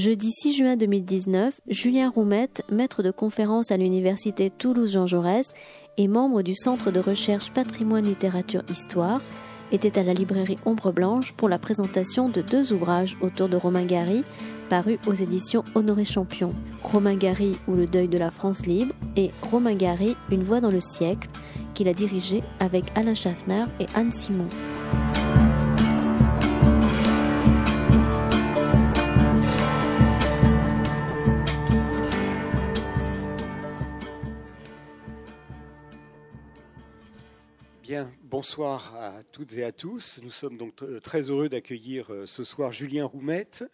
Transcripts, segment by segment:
Jeudi 6 juin 2019, Julien Roumette, maître de conférence à l'université Toulouse-Jean Jaurès et membre du Centre de recherche Patrimoine, Littérature, Histoire, était à la librairie Ombre Blanche pour la présentation de deux ouvrages autour de Romain Gary, parus aux éditions Honoré Champion. Romain Gary ou le deuil de la France libre et Romain Gary, Une voix dans le siècle, qu'il a dirigé avec Alain Schaffner et Anne Simon. Bonsoir à toutes et à tous. Nous sommes donc très heureux d'accueillir euh, ce soir Julien Roumette,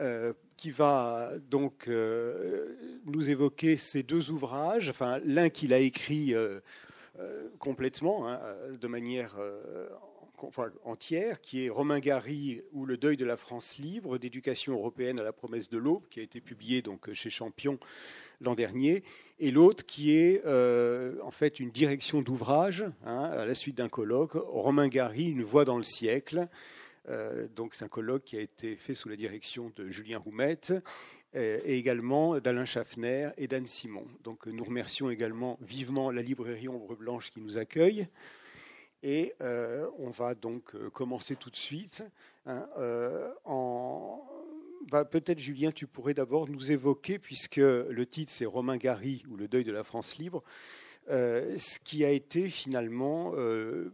euh, qui va donc euh, nous évoquer ces deux ouvrages, enfin l'un qu'il a écrit complètement, hein, de manière entière, qui est Romain Gary ou Le deuil de la France libre, d'éducation européenne à la promesse de l'aube, qui a été publié donc chez Champion l'an dernier, et l'autre qui est euh, en fait une direction d'ouvrage hein, à la suite d'un colloque, Romain Gary, Une voix dans le siècle. Euh, donc c'est un colloque qui a été fait sous la direction de Julien Roumette euh, et également d'Alain Schaffner et d'Anne Simon. Donc nous remercions également vivement la librairie Ombre Blanche qui nous accueille. Et on va donc commencer tout de suite hein, en, bah, peut-être Julien, tu pourrais d'abord nous évoquer, puisque le titre c'est Romain Gary ou le deuil de la France libre, euh, ce qui a été finalement, euh,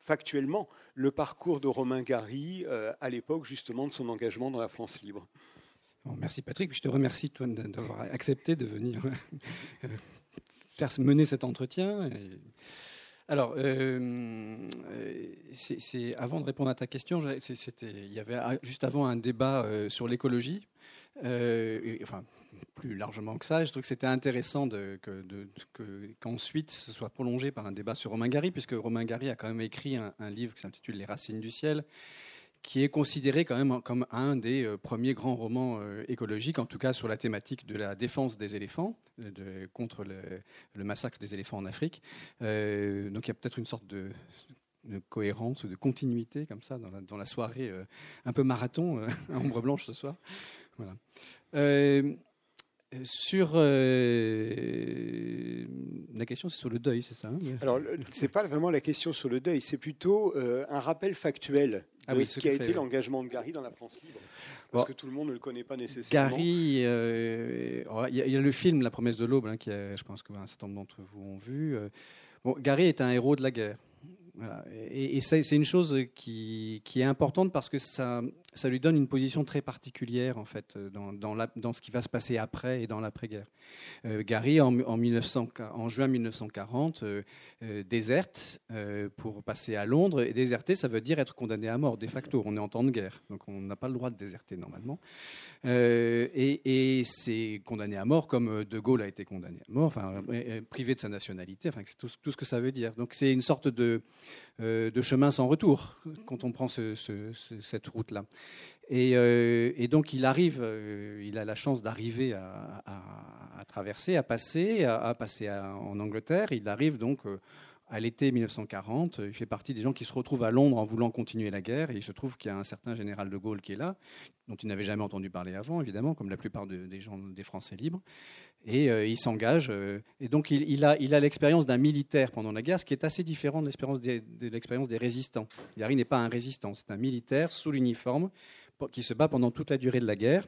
factuellement, le parcours de Romain Gary euh, à l'époque justement de son engagement dans la France libre. merci Patrick, je te remercie toi d'avoir accepté de venir faire mener cet entretien. Alors, euh, c'est, avant de répondre à ta question, il y avait juste avant un débat euh, sur l'écologie. Euh, enfin, plus largement que ça, je trouve que c'était intéressant qu'ensuite ce soit prolongé par un débat sur Romain Gary, puisque Romain Gary a quand même écrit un livre qui s'intitule Les racines du ciel, qui est considéré quand même comme un des euh, premiers grands romans euh, écologiques, en tout cas sur la thématique de la défense des éléphants, euh, contre le, massacre des éléphants en Afrique. donc il y a peut-être une sorte de, cohérence de continuité comme ça dans la, soirée un peu marathon à Ombre Blanche ce soir. Sur la question, c'est sur le deuil, c'est ça hein Alors, c'est pas vraiment la question sur le deuil, c'est plutôt un rappel factuel ah oui, ce qui a été l'engagement de Gary dans la France libre. Parce que tout le monde ne le connaît pas nécessairement. Gary, euh, il y, a le film La promesse de l'aube, hein, qui je pense qu'un certain nombre d'entre vous ont vu. Euh. Bon, Gary est un héros de la guerre. Et, c'est une chose qui, est importante parce que ça, ça lui donne une position très particulière en fait dans, dans, ce qui va se passer après et dans l'après-guerre. Euh, Gary en, en, 1900, en, juin 1940 euh, euh, déserte pour passer à Londres. Et déserter, ça veut dire être condamné à mort de facto. On est en temps de guerre, donc on n'a pas le droit de déserter normalement. et, c'est condamné à mort comme De Gaulle a été condamné à mort, enfin privé de sa nationalité. Enfin, c'est tout, ce que ça veut dire. Donc c'est une sorte de euh, de chemin sans retour quand on prend cette Euh, et, donc il arrive, euh, il a la chance d'arriver à, traverser, à passer, à, passer en Angleterre. Il arrive donc à l'été 1940. Il fait partie des gens qui se retrouvent à Londres en voulant continuer la guerre. Et il se trouve qu'il y a un certain général de Gaulle qui est là, dont il n'avait jamais entendu parler avant, évidemment, comme la plupart des gens des Français libres et euh, il s'engage. Euh, et donc il, a, l'expérience d'un militaire pendant la guerre, ce qui est assez différent de l'expérience des, résistants. Gary n'est pas un résistant, c'est un militaire sous l'uniforme qui se bat pendant toute la durée de la guerre.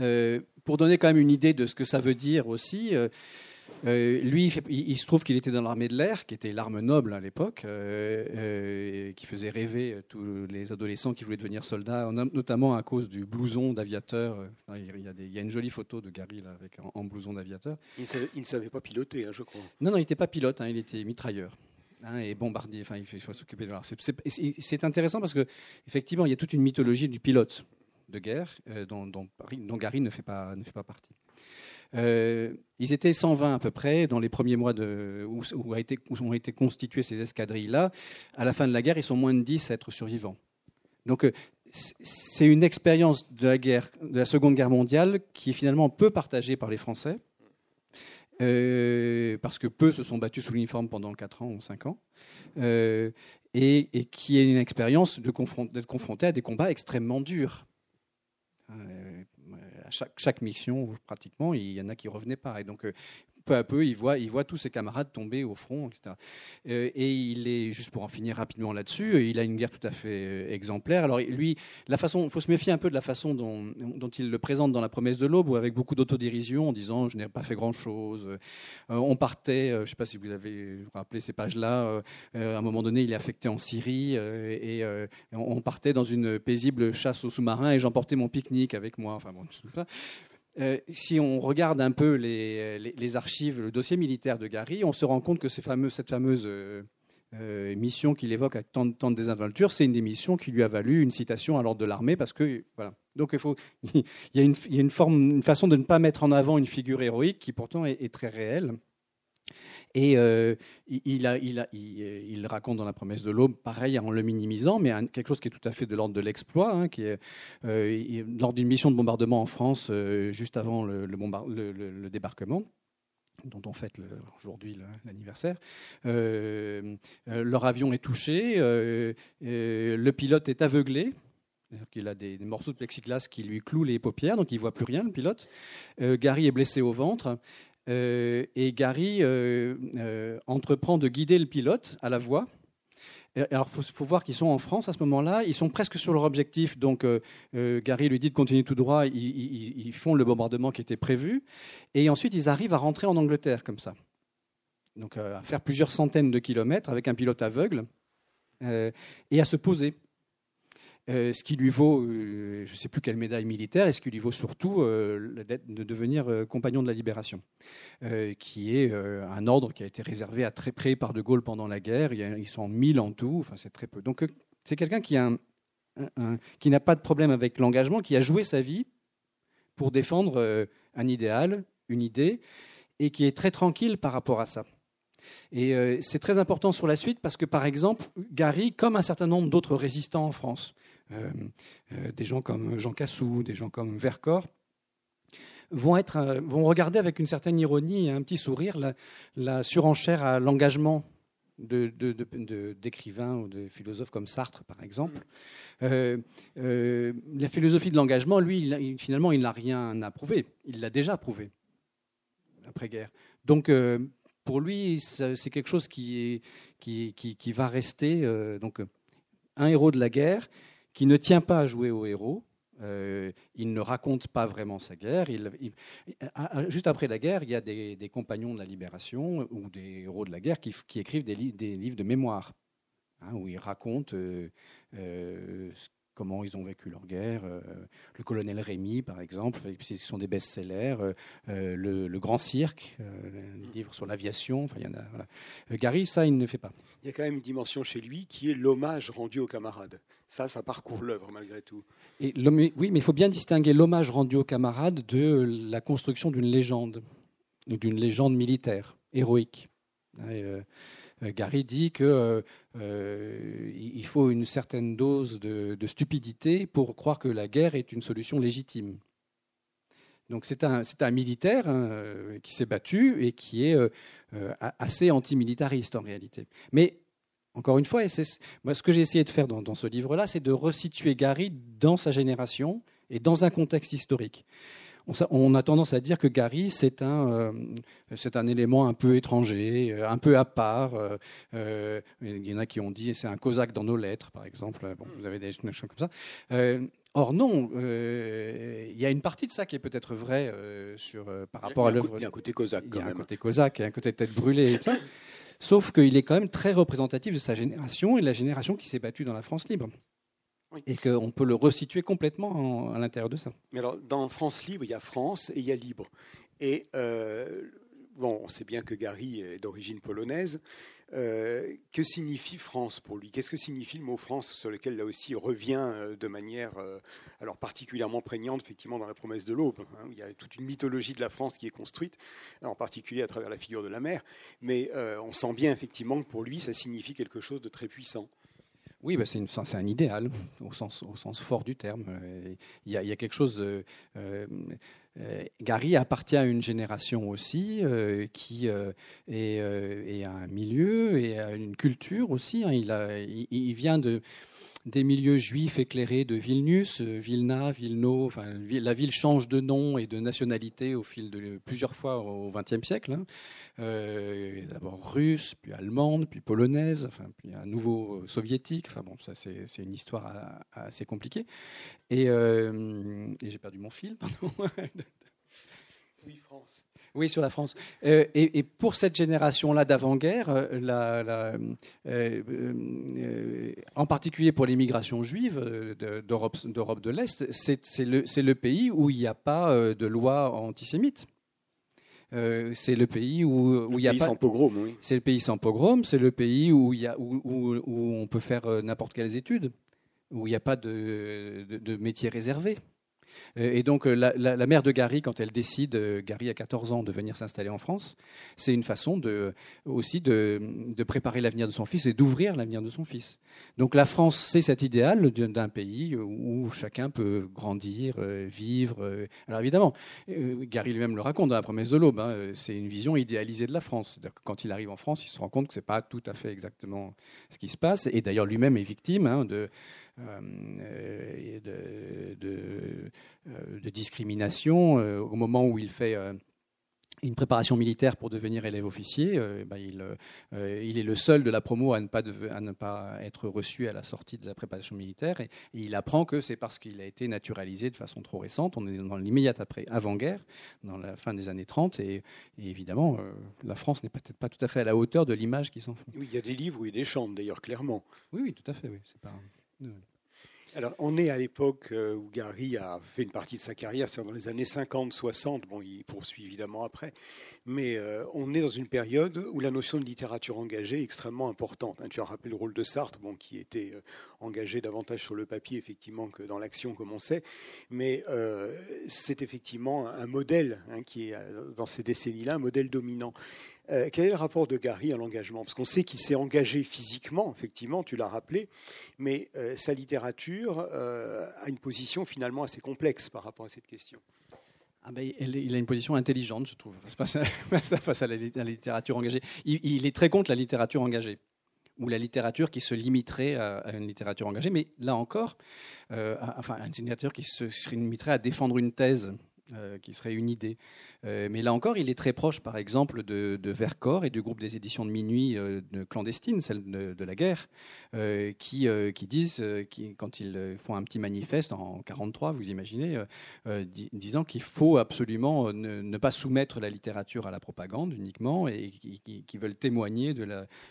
Euh, pour donner quand même une idée de ce que ça veut dire aussi, euh, lui, il, se trouve qu'il était dans l'armée de l'air, qui était l'arme noble à l'époque, euh, euh, qui faisait rêver tous les adolescents qui voulaient devenir soldats, notamment à cause du blouson d'aviateur. Il, y a une jolie photo de Gary là, avec, en, blouson d'aviateur. Il, ne savait pas piloter, hein, je crois. Non, non, il n'était pas pilote, hein, il était mitrailleur. Hein, et bombardier, enfin, il faut s'occuper de C'est intéressant parce que effectivement, il y a toute une mythologie du pilote de guerre dont, dont, Gary ne fait pas, ne fait pas partie. Euh, ils étaient 120 à peu près dans les premiers mois où, ont été constituées ces escadrilles-là. À la fin de la guerre, ils sont moins de 10 à être survivants. Donc euh, c'est une expérience de la guerre, de la Seconde Guerre mondiale, qui est finalement peu partagée par les Français. parce que peu se sont battus sous l'uniforme pendant 4 ans ou 5 ans, et, qui est une expérience d'être confronté à des combats extrêmement durs. Chaque, mission, pratiquement, il y en a qui revenaient pas. Donc, peu à peu, il voit, tous ses camarades tomber au front, etc. Euh, et il est, juste pour en finir rapidement là-dessus, il a une guerre tout à fait euh, exemplaire. Alors lui, la façon, il faut se méfier un peu de la façon dont, il le présente dans La promesse de l'aube, ou avec beaucoup d'autodérision, en disant je n'ai pas fait grand-chose. Euh, on partait, je ne sais pas si vous avez rappelé ces pages-là, à un moment donné, il est affecté en Syrie, et on partait dans une paisible chasse aux sous-marins, et j'emportais mon pique-nique avec moi. Enfin bon, ça. Euh, si on regarde un peu les, archives, le dossier militaire de Gary, on se rend compte que cette fameuse euh, euh, mission qu'il évoque avec tant, de désinvolture, c'est une des missions qui lui a valu une citation à l'ordre de l'armée, parce que voilà. Donc il, faut, il, y a une, forme, une façon de ne pas mettre en avant une figure héroïque qui pourtant est très réelle. Et euh, il, a, il, raconte dans La promesse de l'aube, pareil, en le minimisant, mais quelque chose qui est tout à fait de l'ordre de l'exploit, hein, qui est euh, lors d'une mission de bombardement en France, euh, juste avant le, débarquement dont on fête aujourd'hui l'anniversaire. leur avion est touché, le pilote est aveuglé, il a des, des, morceaux de plexiglas qui lui clouent les paupières, donc il voit plus rien, le pilote. Gary est blessé au ventre. Euh, et Gary euh, euh, entreprend de guider le pilote à la voie. Alors, il faut, voir qu'ils sont en France à ce moment-là. Ils sont presque sur leur objectif. Donc, Gary lui dit de continuer tout droit. Ils, font le bombardement qui était prévu. Et ensuite, ils arrivent à rentrer en Angleterre comme ça. Donc, à faire plusieurs centaines de kilomètres avec un pilote aveugle et à se poser. Euh, ce qui lui vaut, euh, je ne sais plus quelle médaille militaire, et ce qui lui vaut surtout euh, de devenir compagnon de la libération, qui est un ordre qui a été réservé à très près par De Gaulle pendant la guerre. ils sont 1000 en tout, enfin c'est très peu. Donc c'est quelqu'un qui, qui n'a pas de problème avec l'engagement, qui a joué sa vie pour défendre un idéal, une idée, et qui est très tranquille par rapport à ça. Et c'est très important sur la suite parce que, par exemple, Gary, comme un certain nombre d'autres résistants en France, des gens comme Jean Cassou, des gens comme Vercors, vont, être, euh, vont regarder avec une certaine ironie et un petit sourire la, surenchère à l'engagement d'écrivains ou de philosophes comme Sartre, par exemple. la philosophie de l'engagement, lui, finalement, il n'a rien à prouver. Il l'a déjà prouvé après-guerre. Donc, pour lui, c'est quelque chose qui, est, qui, qui, qui va rester. donc, un héros de la guerre qui ne tient pas à jouer au héros. Euh, il ne raconte pas vraiment sa guerre. juste après la guerre, il y a des, compagnons de la libération ou des héros de la guerre qui, écrivent des, livres de mémoire, hein, où ils racontent euh, euh, comment ils ont vécu leur guerre. Euh, le colonel Rémy, par exemple, ce sont des best-sellers. Euh, euh, le, Grand Cirque, des livres sur l'aviation. Enfin, il y en a, Gary, ça, il ne fait pas. Il y a quand même une dimension chez lui qui est l'hommage rendu aux camarades. Ça, ça parcourt l'œuvre malgré tout. Et oui, mais il faut bien distinguer l'hommage rendu aux camarades de la construction d'une légende, d'une légende militaire, héroïque. Euh, Gary dit qu'il euh, euh, faut une certaine dose de, stupidité pour croire que la guerre est une solution légitime. Donc c'est un, militaire hein, qui s'est battu et qui est assez antimilitariste en réalité. Mais encore une fois, ce que j'ai essayé de faire dans ce livre-là, c'est de resituer Gary dans sa génération et dans un contexte historique on, a tendance à dire que Gary, c'est un, euh, c'est un élément un peu étranger, euh, un peu à part. Euh, il y en a qui ont dit c'est un cosaque dans nos lettres, par exemple. Bon, vous avez des choses comme ça. Or non, il y a une partie de ça qui est peut-être vraie sur, par rapport à l'œuvre. Il y a un côté cosaque quand même. Il y a un côté cosaque et un côté tête brûlée. Sauf qu'il est quand même très représentatif de sa génération et de la génération qui s'est battue dans la France libre et qu'on peut le resituer complètement à l'intérieur de ça. Mais alors, dans France libre, il y a France et il y a libre. Et euh, bon, on sait bien que Gary est d'origine polonaise. Euh, que signifie France pour lui? Qu'est-ce que signifie le mot France sur lequel là aussi revient euh, de manière alors particulièrement prégnante effectivement dans la promesse de l'aube hein, Il y a toute une mythologie de la France qui est construite, en particulier à travers la figure de la mer. Mais on sent bien effectivement que pour lui ça signifie quelque chose de très puissant. Oui, bah, c'est un idéal, au sens, fort du terme. Il y, a, quelque chose. Euh, Gary appartient à une génération aussi qui est, à un milieu et à une culture aussi. Hein. Il, vient de des milieux juifs éclairés de Vilnius, Vilna, Vilno. Enfin, la ville change de nom et de nationalité au fil de plusieurs fois au XXe siècle. Hein. Euh, d'abord russe, puis allemande, puis polonaise, puis à nouveau euh, soviétique. Enfin bon, ça c'est une histoire assez compliquée. Et, euh, et j'ai perdu mon fil. oui, France. Oui, sur la France. Euh, et, pour cette génération-là d'avant-guerre, euh, euh, en particulier pour l'immigration juive d'Europe de l'Est, c'est le, le, pays où il n'y a pas de loi antisémite. c'est le pays où, où il y a pas. pogrom, oui. C'est le pays sans pogrom. C'est le pays où y a où, où, on peut faire n'importe quelles études, où il n'y a pas de, de, de métier réservé. Euh, et donc euh, la, mère de Gary, quand elle décide, euh, Gary a 14 ans, de venir s'installer en France, c'est une façon aussi de, préparer l'avenir de son fils et d'ouvrir l'avenir de son fils. Donc la France, c'est cet idéal d'un pays où chacun peut grandir, vivre. Alors évidemment, Gary lui-même le raconte dans la promesse de l'aube, hein, c'est une vision idéalisée de la France. Quand il arrive en France, il se rend compte que ce n'est pas tout à fait exactement ce qui se passe. Et d'ailleurs, lui-même est victime hein, de euh, de, de, euh, de, discrimination euh, au moment où il fait une préparation militaire pour devenir élève officier. Ben, il, il, est le seul de la promo à ne, pas à ne pas être reçu à la sortie de la préparation militaire. Et, il apprend que c'est parce qu'il a été naturalisé de façon trop récente. On est dans l'immédiate avant-guerre, dans la fin des années 30. Et, évidemment, la France n'est peut-être pas tout à fait à la hauteur de l'image qui s'en fait. Oui, il y a des livres où il des chante, d'ailleurs, clairement. Oui, oui, tout à fait. Oui. C'est pas... Alors, on est à l'époque euh, où Gary a fait une partie de sa carrière, c'est dans les années 50-60. Bon, il poursuit évidemment après, mais euh, on est dans une période où la notion de littérature engagée est extrêmement importante. Hein, tu as rappelé le rôle de Sartre, bon, qui était euh, engagé davantage sur le papier, effectivement, que dans l'action, comme on sait. Mais c'est effectivement un modèle hein, qui est, dans ces décennies-là, un modèle dominant. Euh, quel est le rapport de Gary à l'engagement? Parce qu'on sait qu'il s'est engagé physiquement, effectivement, tu l'as rappelé, mais euh, sa littérature euh, a une position finalement assez complexe par rapport à cette question. Ah ben, il a une position intelligente, je trouve, face à, la, littérature engagée. Il, est très contre la littérature engagée, ou la littérature qui se limiterait à, une littérature engagée, mais là encore, enfin, une littérature qui se limiterait à défendre une thèse qui serait une idée. Euh, mais là encore, il est très proche, par exemple, de, Vercors et du groupe des éditions de minuit euh, de clandestine, celle de, la guerre, qui, qui disent, quand ils font un petit manifeste en 43, vous imaginez, disant qu'il faut absolument ne, pas soumettre la littérature à la propagande uniquement et qui, veulent témoigner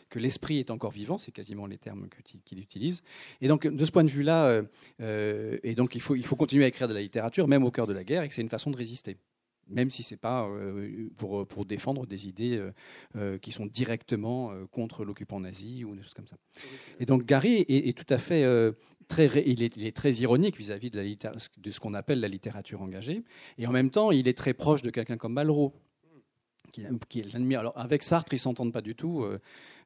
que l'esprit est encore vivant, c'est quasiment les termes qu'il utilise. Et donc, de ce point de vue-là, il faut, il faut continuer à écrire de la littérature, même au cœur de la guerre, et que c'est une façon de résister même si ce n'est pas euh, pour, défendre des idées euh, euh, qui sont directement contre l'occupant nazi ou des choses comme ça. Et donc Gary est, tout à fait très, il est, très ironique vis-à-vis de, ce qu'on appelle la littérature engagée, et en même temps, il est très proche de quelqu'un comme Malraux, qui, qui Alors avec Sartre, ils s'entendent pas du tout.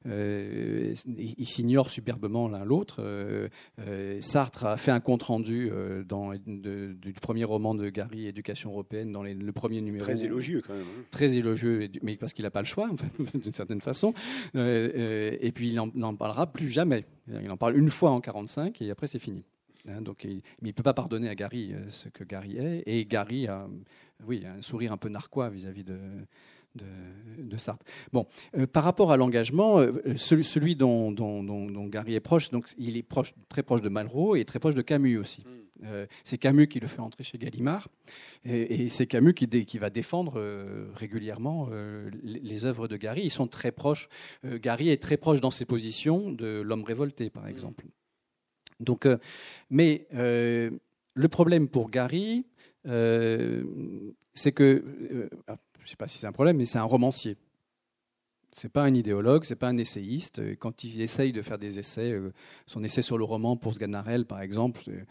Ils s'ignorent superbement l'un l'autre. Euh, euh, Sartre a fait un compte rendu dans, du premier roman de Gary, Éducation européenne, dans le premier numéro. Très élogieux quand même. Hein. Très élogieux, mais parce qu'il n'a pas le choix, d'une certaine façon. et puis il n'en parlera plus jamais. Il en parle une fois en 45 et après c'est fini. Hein, donc, il ne peut pas pardonner à Gary ce que Gary est. Et Gary a, oui, un sourire un peu narquois vis-à-vis de, de, Sartre. Bon, euh, par rapport à l'engagement, euh, celui, dont, Gary est proche, donc il est proche, très proche de Malraux et très proche de Camus aussi. Hmm. Euh, c'est Camus qui le fait entrer chez Gallimard, et, c'est Camus qui, qui, va défendre régulièrement les, les, œuvres de Gary. Ils sont très proches. Gary est très proche dans ses positions de l'homme révolté, par hmm. exemple. Donc, mais le problème pour Gary, c'est que ne sais pas si c'est un problème, mais c'est un romancier. C'est pas un idéologue, c'est pas un essayiste. Quand il essaye de faire des essais, euh, son essai sur le roman pour Sganarelle, par exemple, euh,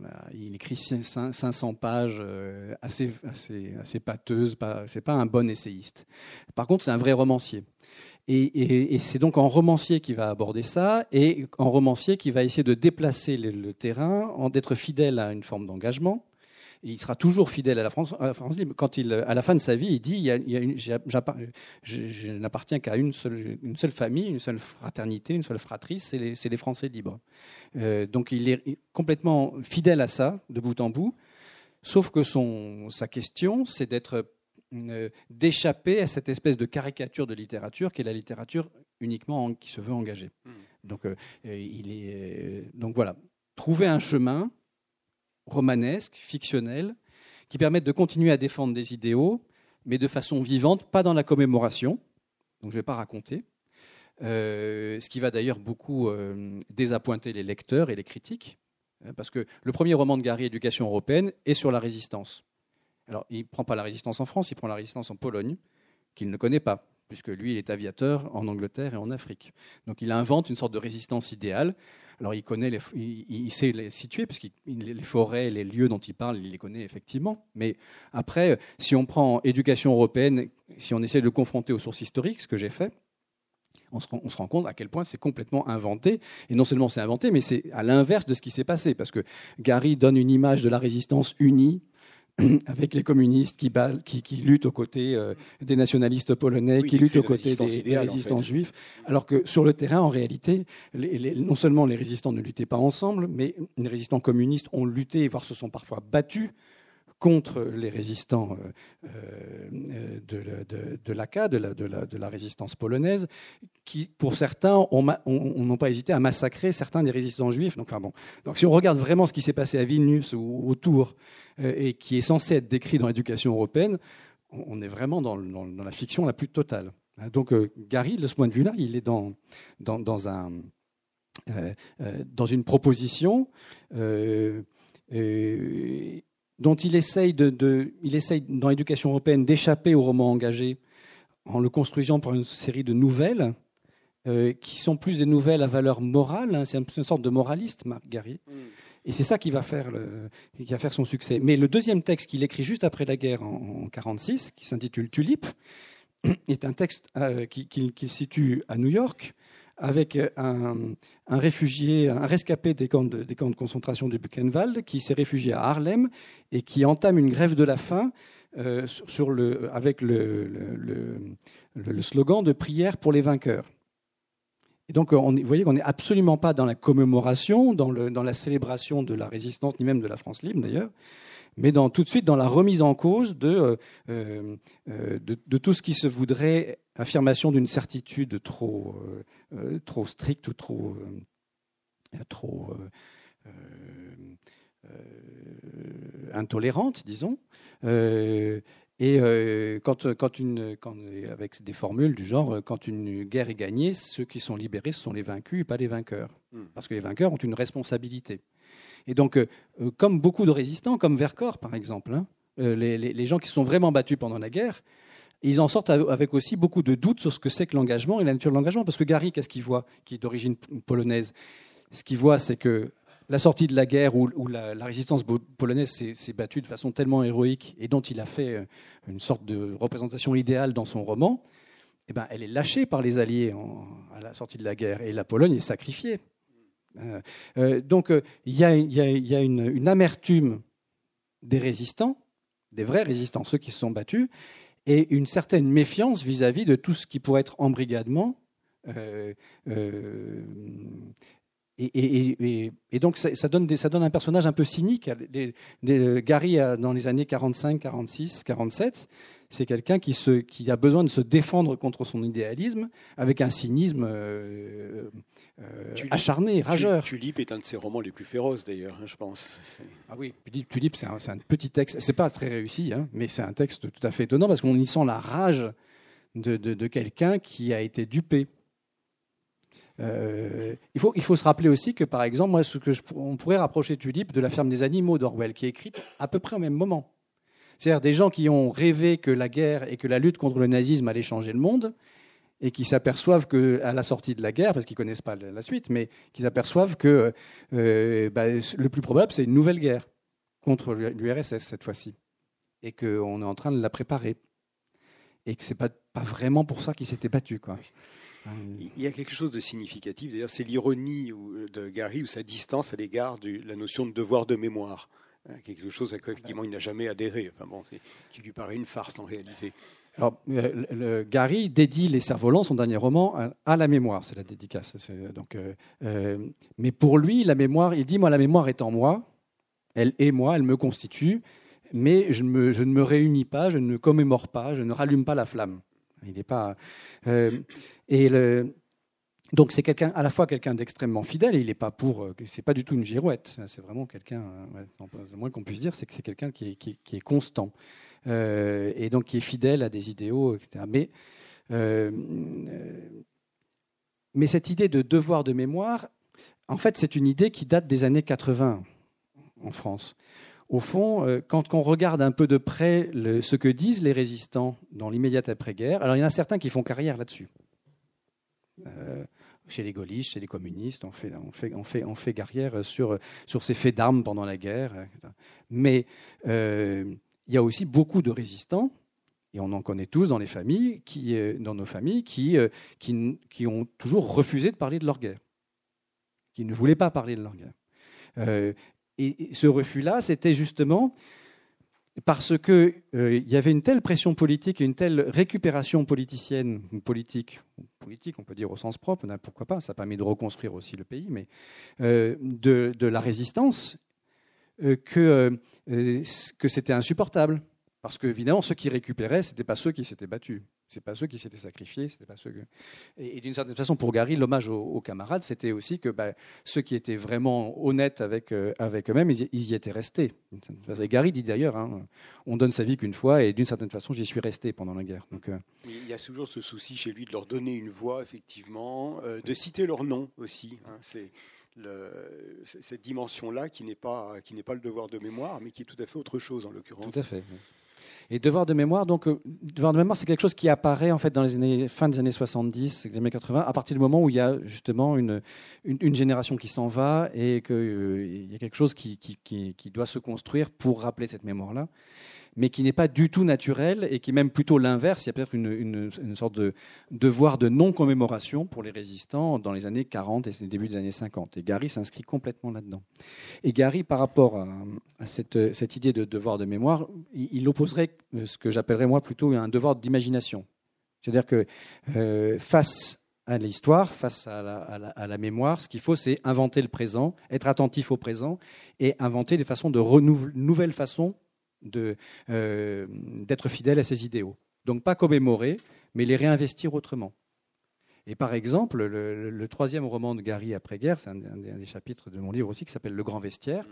bah, il écrit 500 pages euh, assez, assez, assez pâteuses. Ce n'est pas un bon essayiste. Par contre, c'est un vrai romancier. Et, c'est donc en romancier qui va aborder ça, et en romancier qui va essayer de déplacer le, le terrain, d'être fidèle à une forme d'engagement, il sera toujours fidèle à la France, libre. Quand il, à la fin de sa vie, il dit il y a, je, n'appartiens qu'à une seule, une seule famille, une seule fraternité, une seule fratrie, c'est les, les, Français libres. Euh, donc il est complètement fidèle à ça, de bout en bout. Sauf que son, sa question, c'est d'être euh, d'échapper à cette espèce de caricature de littérature qui est la littérature uniquement qui se veut engager. Hmm. Donc, euh, il est, donc voilà, trouver un chemin romanesque, fictionnel, qui permette de continuer à défendre des idéaux, mais de façon vivante, pas dans la commémoration, donc je ne vais pas raconter, euh, ce qui va d'ailleurs beaucoup désappointer les lecteurs et les critiques, hein, parce que le premier roman de Gary, Éducation européenne, est sur la résistance. Alors, il ne prend pas la résistance en France, il prend la résistance en Pologne, qu'il ne connaît pas, puisque lui, il est aviateur en Angleterre et en Afrique. Donc, il invente une sorte de résistance idéale. Alors, il, connaît il, sait les situer, puisque les forêts, les lieux dont il parle, il les connaît effectivement. Mais après, si on prend éducation européenne, si on essaie de le confronter aux sources historiques, ce que j'ai fait, on se, rend, on se, rend, compte à quel point c'est complètement inventé. Et non seulement c'est inventé, mais c'est à l'inverse de ce qui s'est passé. Parce que Gary donne une image de la résistance unie, avec les communistes qui, qui, luttent aux côtés euh, des nationalistes polonais, qui, luttent aux côtés des, résistants juifs, alors que sur le terrain, en réalité, non seulement les résistants ne luttaient pas ensemble, mais les résistants communistes ont lutté, voire se sont parfois battus contre les résistants euh, euh, de, l'ACA, de la, résistance polonaise, qui, pour certains, n'ont pas hésité à massacrer certains des résistants juifs. Donc, bon. Donc, si on regarde vraiment ce qui s'est passé à Vilnius ou autour, euh, et qui est censé être décrit dans l'éducation européenne, on est vraiment dans, la fiction la plus totale. Hein, donc, Gary, de ce point de vue-là, il est dans une proposition dont il essaye, de, il essaye dans l'éducation européenne d'échapper au roman engagé en le construisant par une série de nouvelles euh, qui sont plus des nouvelles à valeur morale. Hein. c'est une sorte de moraliste, Marc Gary. Mm. Et c'est ça qui va, faire le, qui va faire son succès. Mais le deuxième texte qu'il écrit juste après la guerre en 1946, qui s'intitule Tulipe, est un texte euh, qui, qui, situe à New York avec un, réfugié, un rescapé des camps, de, des de concentration de Buchenwald, qui s'est réfugié à Harlem et qui entame une grève de la faim euh, avec le, slogan de prière pour les vainqueurs. Et donc, on, vous voyez qu'on n'est absolument pas dans la commémoration, dans, la célébration de la résistance, ni même de la France libre d'ailleurs, mais tout de suite dans la remise en cause de, euh, euh, de, tout ce qui se voudrait affirmation d'une certitude trop, euh, trop stricte ou trop, trop intolérante, disons. Et quand, quand, une, quand, avec des formules du genre, quand une guerre est gagnée, ceux qui sont libérés, ce sont les vaincus et pas les vainqueurs. Hmm. Parce que les vainqueurs ont une responsabilité. Et donc, euh, euh, comme beaucoup de résistants, comme Vercors par exemple, hein, euh, les, gens qui sont vraiment battus pendant la guerre, ils en sortent avec aussi beaucoup de doutes sur ce que c'est que l'engagement et la nature de l'engagement. Parce que Gary, qu'est-ce qu'il voit, qui est d'origine polonaise? Ce qu'il voit, c'est que la sortie de la guerre où, la, résistance polonaise s'est battue de façon tellement héroïque et dont il a fait une sorte de représentation idéale dans son roman, eh ben, elle est lâchée par les Alliés à la sortie de la guerre et la Pologne est sacrifiée. Euh, euh, donc euh, il y a, une, amertume des résistants, des vrais résistants, ceux qui se sont battus, et une certaine méfiance vis-à-vis de tout ce qui pourrait être embrigadement. et, donc ça, donne ça, donne un personnage un peu cynique. Gary, dans les années 45, 46, 47, c'est quelqu'un qui, qui, a besoin de se défendre contre son idéalisme avec un cynisme euh, acharné, rageur. Tulip est un de ses romans les plus féroces d'ailleurs, hein, je pense. Ah oui, Tulip, c'est un, un, petit texte. C'est pas très réussi, hein, mais c'est un texte tout à fait étonnant parce qu'on y sent la rage de, quelqu'un qui a été dupé. Euh, il, faut, il faut se rappeler aussi que, par exemple, moi, ce que je, on pourrait rapprocher Tulip de La ferme des animaux d'Orwell, qui est écrite à peu près au même moment. C'est-à-dire des gens qui ont rêvé que la guerre et que la lutte contre le nazisme allait changer le monde, et qui s'aperçoivent qu'à la sortie de la guerre, parce qu'ils ne connaissent pas la suite, mais qu'ils s'aperçoivent que euh, bah, le plus probable, c'est une nouvelle guerre contre l'URSS cette fois-ci, et qu'on est en train de la préparer, et que ce n'est pas, pas vraiment pour ça qu'ils s'étaient battus. Il y a quelque chose de significatif, d'ailleurs, c'est l'ironie de Gary ou sa distance à l'égard de la notion de devoir de mémoire. Hein, quelque chose à quoi effectivement il n'a jamais adhéré, enfin bon, qui lui paraît une farce en réalité. Alors, euh, Gary dédie Les Cerfs-Volants, son dernier roman, à, la mémoire, c'est la dédicace. Donc, euh, euh, mais pour lui, la mémoire, il dit Moi, la mémoire est en moi, elle est moi, elle me constitue, mais je, je ne me réunis pas, je ne commémore pas, je ne rallume pas la flamme. Il n'est pas. et le, donc c'est quelqu'un, à la fois quelqu'un d'extrêmement fidèle, il n'est pas pour, euh, c'est pas du tout une girouette, c'est vraiment quelqu'un, euh, le moins qu'on puisse dire, c'est que c'est quelqu'un qui, est, constant, euh, et donc qui est fidèle à des idéaux, etc. Mais, mais cette idée de devoir de mémoire, en fait, c'est une idée qui date des années 80 en France. Au fond, quand on regarde un peu de près ce que disent les résistants dans l'immédiate après-guerre, alors il y en a certains qui font carrière là-dessus chez les gaullistes, chez les communistes, on fait, on fait, on fait, on fait guerrière sur, sur ces faits d'armes pendant la guerre. Mais euh, il y a aussi beaucoup de résistants, et on en connaît tous dans les familles, qui, euh, dans nos familles, qui, euh, qui, qui, ont toujours refusé de parler de leur guerre, qui ne voulaient pas parler de leur guerre. et, ce refus-là, c'était justement parce qu'il euh, y avait une telle pression politique et une telle récupération politicienne, politique, politique, on peut dire au sens propre, pourquoi pas, ça permet de reconstruire aussi le pays, mais euh, de, la résistance, euh, que, que c'était insupportable. Parce que, évidemment, ceux qui récupéraient, ce n'étaient pas ceux qui s'étaient battus. Ce pas ceux qui s'étaient sacrifiés. Pas ceux Et, d'une certaine façon, pour Gary, l'hommage aux, camarades, c'était aussi que bah, ceux qui étaient vraiment honnêtes avec, euh, avec eux-mêmes, ils, y étaient restés. Et Gary dit d'ailleurs, hein, on donne sa vie qu'une fois, et d'une certaine façon, j'y suis resté pendant la guerre. Donc, euh, Il y a toujours ce souci chez lui de leur donner une voix, effectivement, euh, de citer leur nom aussi. Hein. c'est cette dimension-là qui n'est pas, qui n'est pas le devoir de mémoire, mais qui est tout à fait autre chose en l'occurrence. Tout à fait. Et devoir de mémoire, donc, euh, devoir de mémoire, c'est quelque chose qui apparaît en fait dans les années, fin des années 70, les années 80, à partir du moment où il y a justement une, une, génération qui s'en va et qu'il euh, y a quelque chose qui, qui, qui, doit se construire pour rappeler cette mémoire-là mais qui n'est pas du tout naturel et qui est même plutôt l'inverse. Il y a peut-être une, sorte de devoir de non-commémoration pour les résistants dans les années 40 et le début des années 50. Et Gary s'inscrit complètement là-dedans. Et Gary, par rapport à, cette, idée de devoir de mémoire, il, opposerait ce que j'appellerais moi plutôt un devoir d'imagination. C'est-à-dire que euh, face à l'histoire, face à la, à, la, mémoire, ce qu'il faut, c'est inventer le présent, être attentif au présent et inventer des façons de nouvelles façons euh, d'être fidèle à ses idéaux. Donc pas commémorer, mais les réinvestir autrement. Et par exemple, le, troisième roman de Gary après-guerre, c'est un, des chapitres de mon livre aussi, qui s'appelle Le Grand Vestiaire,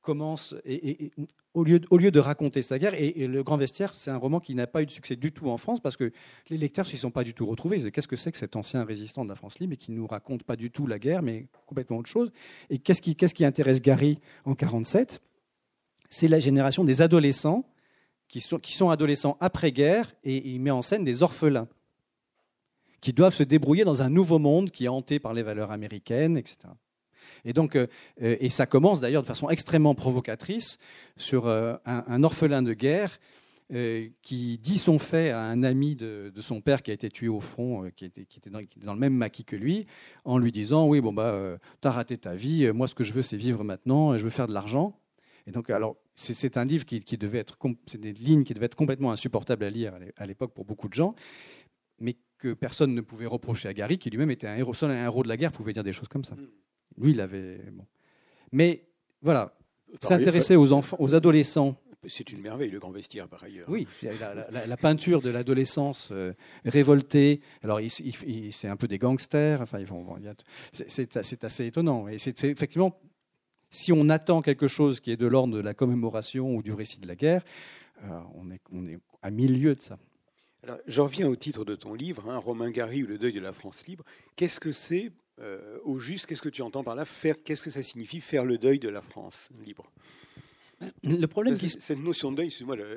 commence, et, au, lieu, au, lieu, de raconter sa guerre, et, Le Grand Vestiaire, c'est un roman qui n'a pas eu de succès du tout en France, parce que les lecteurs ne s'y sont pas du tout retrouvés. Qu'est-ce que c'est que cet ancien résistant de la France libre, et qui ne nous raconte pas du tout la guerre, mais complètement autre chose Et qu'est-ce qui, qu'est-ce qui intéresse Gary en 1947 c'est la génération des adolescents qui sont, adolescents après-guerre et il met en scène des orphelins qui doivent se débrouiller dans un nouveau monde qui est hanté par les valeurs américaines, etc. Et donc, euh, et ça commence d'ailleurs de façon extrêmement provocatrice sur euh, un, orphelin de guerre euh, qui dit son fait à un ami de, son père qui a été tué au front, qui, était, qui, était dans, le même maquis que lui, en lui disant oui bon bah t'as raté ta vie, moi ce que je veux c'est vivre maintenant, et je veux faire de l'argent. Et donc alors c'est un livre qui, devait être, c'est des lignes qui devaient être complètement insupportables à lire à l'époque pour beaucoup de gens, mais que personne ne pouvait reprocher à Gary, qui lui-même était un héros. Seul un héros de la guerre pouvait dire des choses comme ça. Lui, il avait. Bon. Mais voilà, s'intéresser aux enfants, aux adolescents. C'est une merveille, le grand vestiaire, par ailleurs. Oui, la, peinture de l'adolescence euh, révoltée. Alors, c'est un peu des gangsters. Enfin, c'est assez étonnant. Et c'est effectivement si on attend quelque chose qui est de l'ordre de la commémoration ou du récit de la guerre, euh, on, est, on, est, à milieu de ça. J'en viens au titre de ton livre, hein, Romain Gary ou le deuil de la France libre. Qu'est-ce que c'est, euh, au juste, qu'est-ce que tu entends par là faire, Qu'est-ce que ça signifie faire le deuil de la France libre? Le problème qui... Cette notion de deuil,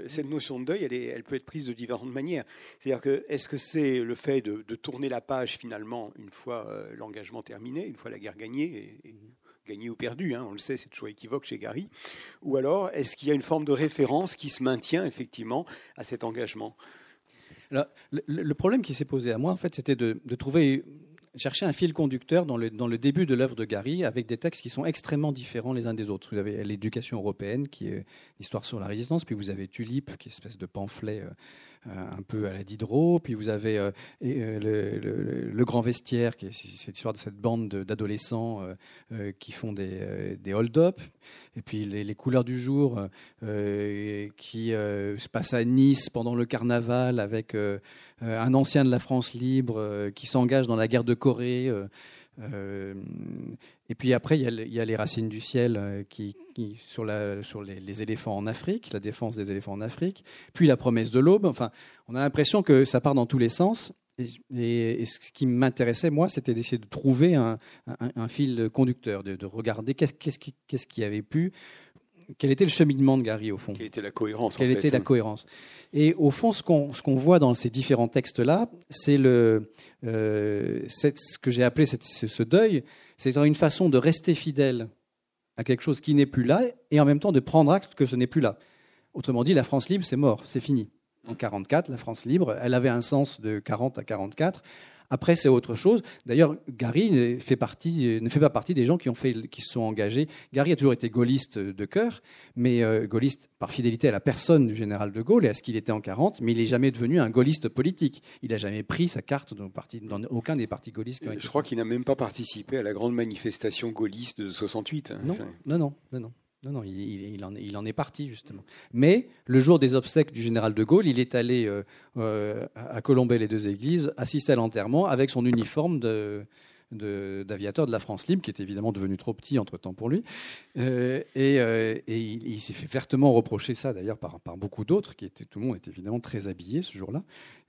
cette notion de deuil, elle, est, elle, peut être prise de différentes manières. C'est-à-dire que, est-ce que c'est le fait de, tourner la page finalement une fois euh, l'engagement terminé, une fois la guerre gagnée, et, gagné ou perdu, hein, on le sait, c'est toujours équivoque chez Gary, ou alors est-ce qu'il y a une forme de référence qui se maintient effectivement à cet engagement? Le, problème qui s'est posé à moi, en fait, c'était de, trouver chercher un fil conducteur dans le, début de l'œuvre de Gary, avec des textes qui sont extrêmement différents les uns des autres. Vous avez l'éducation européenne, qui est l'histoire sur la résistance, puis vous avez Tulipe, qui est une espèce de pamphlet euh, un peu à la Diderot. Puis vous avez euh, euh, le, Grand Vestiaire, qui est, l'histoire de cette bande d'adolescents qui font des, hold-up. Et puis les, couleurs du jour qui se passent à Nice pendant le carnaval avec un ancien de la France libre qui s'engage dans la guerre de Corée. Euh, et puis après, il y, a, les racines du ciel euh, qui, sur, les, éléphants en Afrique, la défense des éléphants en Afrique, puis la promesse de l'aube. Enfin, on a l'impression que ça part dans tous les sens. Et, ce qui m'intéressait, moi, c'était d'essayer de trouver un, fil conducteur, de, regarder qu'est-ce, qu'est-ce, qui, qu'est-ce qui avait pu quel était le cheminement de Gary au fond Quelle était la cohérence Quelle était la cohérence Et au fond, ce qu'on ce qu'on voit dans ces différents textes-là, c'est le euh, ce que j'ai appelé ce deuil, c'est une façon de rester fidèle à quelque chose qui n'est plus là et en même temps de prendre acte que ce n'est plus là. Autrement dit, la France libre, c'est mort, c'est fini. En 44, la France libre, elle avait un sens de 40 à 44. Après, c'est autre chose. D'ailleurs, Gary ne fait, partie, ne fait pas partie des gens qui, ont fait, qui se sont engagés. Gary a toujours été gaulliste de cœur, mais euh, gaulliste par fidélité à la personne du général de Gaulle et à ce qu'il était en 40, mais il n'est jamais devenu un gaulliste politique. Il n'a jamais pris sa carte dans, dans aucun des partis gaullistes. Je crois qu'il n'a même pas participé à la grande manifestation gaulliste de 68. Hein. Non, non, non, non, non. Non, non, il, en, est parti, justement. Mais le jour des obsèques du général de Gaulle, il est allé euh, euh, à Colombey, les deux églises, assister à l'enterrement avec son uniforme d'aviateur de, la France libre, qui est évidemment devenu trop petit entre-temps pour lui. Euh, et, il, s'est fait vertement reprocher ça, d'ailleurs, par, beaucoup d'autres, qui étaient, tout le monde était évidemment très habillé ce jour-là.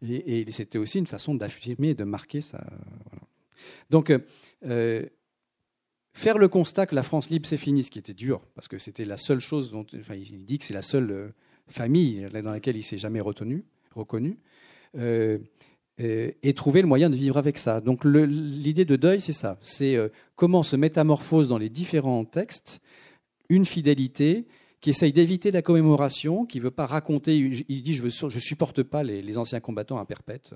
Et, c'était aussi une façon d'affirmer et de marquer ça. Donc, faire le constat que la France libre c'est fini, ce qui était dur, parce que c'était la seule chose dont enfin, il dit que c'est la seule euh, famille dans laquelle il s'est jamais retenu, reconnu, euh, et, trouver le moyen de vivre avec ça. Donc l'idée de deuil, c'est ça, c'est euh, comment se métamorphose dans les différents textes une fidélité qui essaye d'éviter la commémoration, qui ne veut pas raconter, il dit je ne supporte pas les, les, anciens combattants à perpète.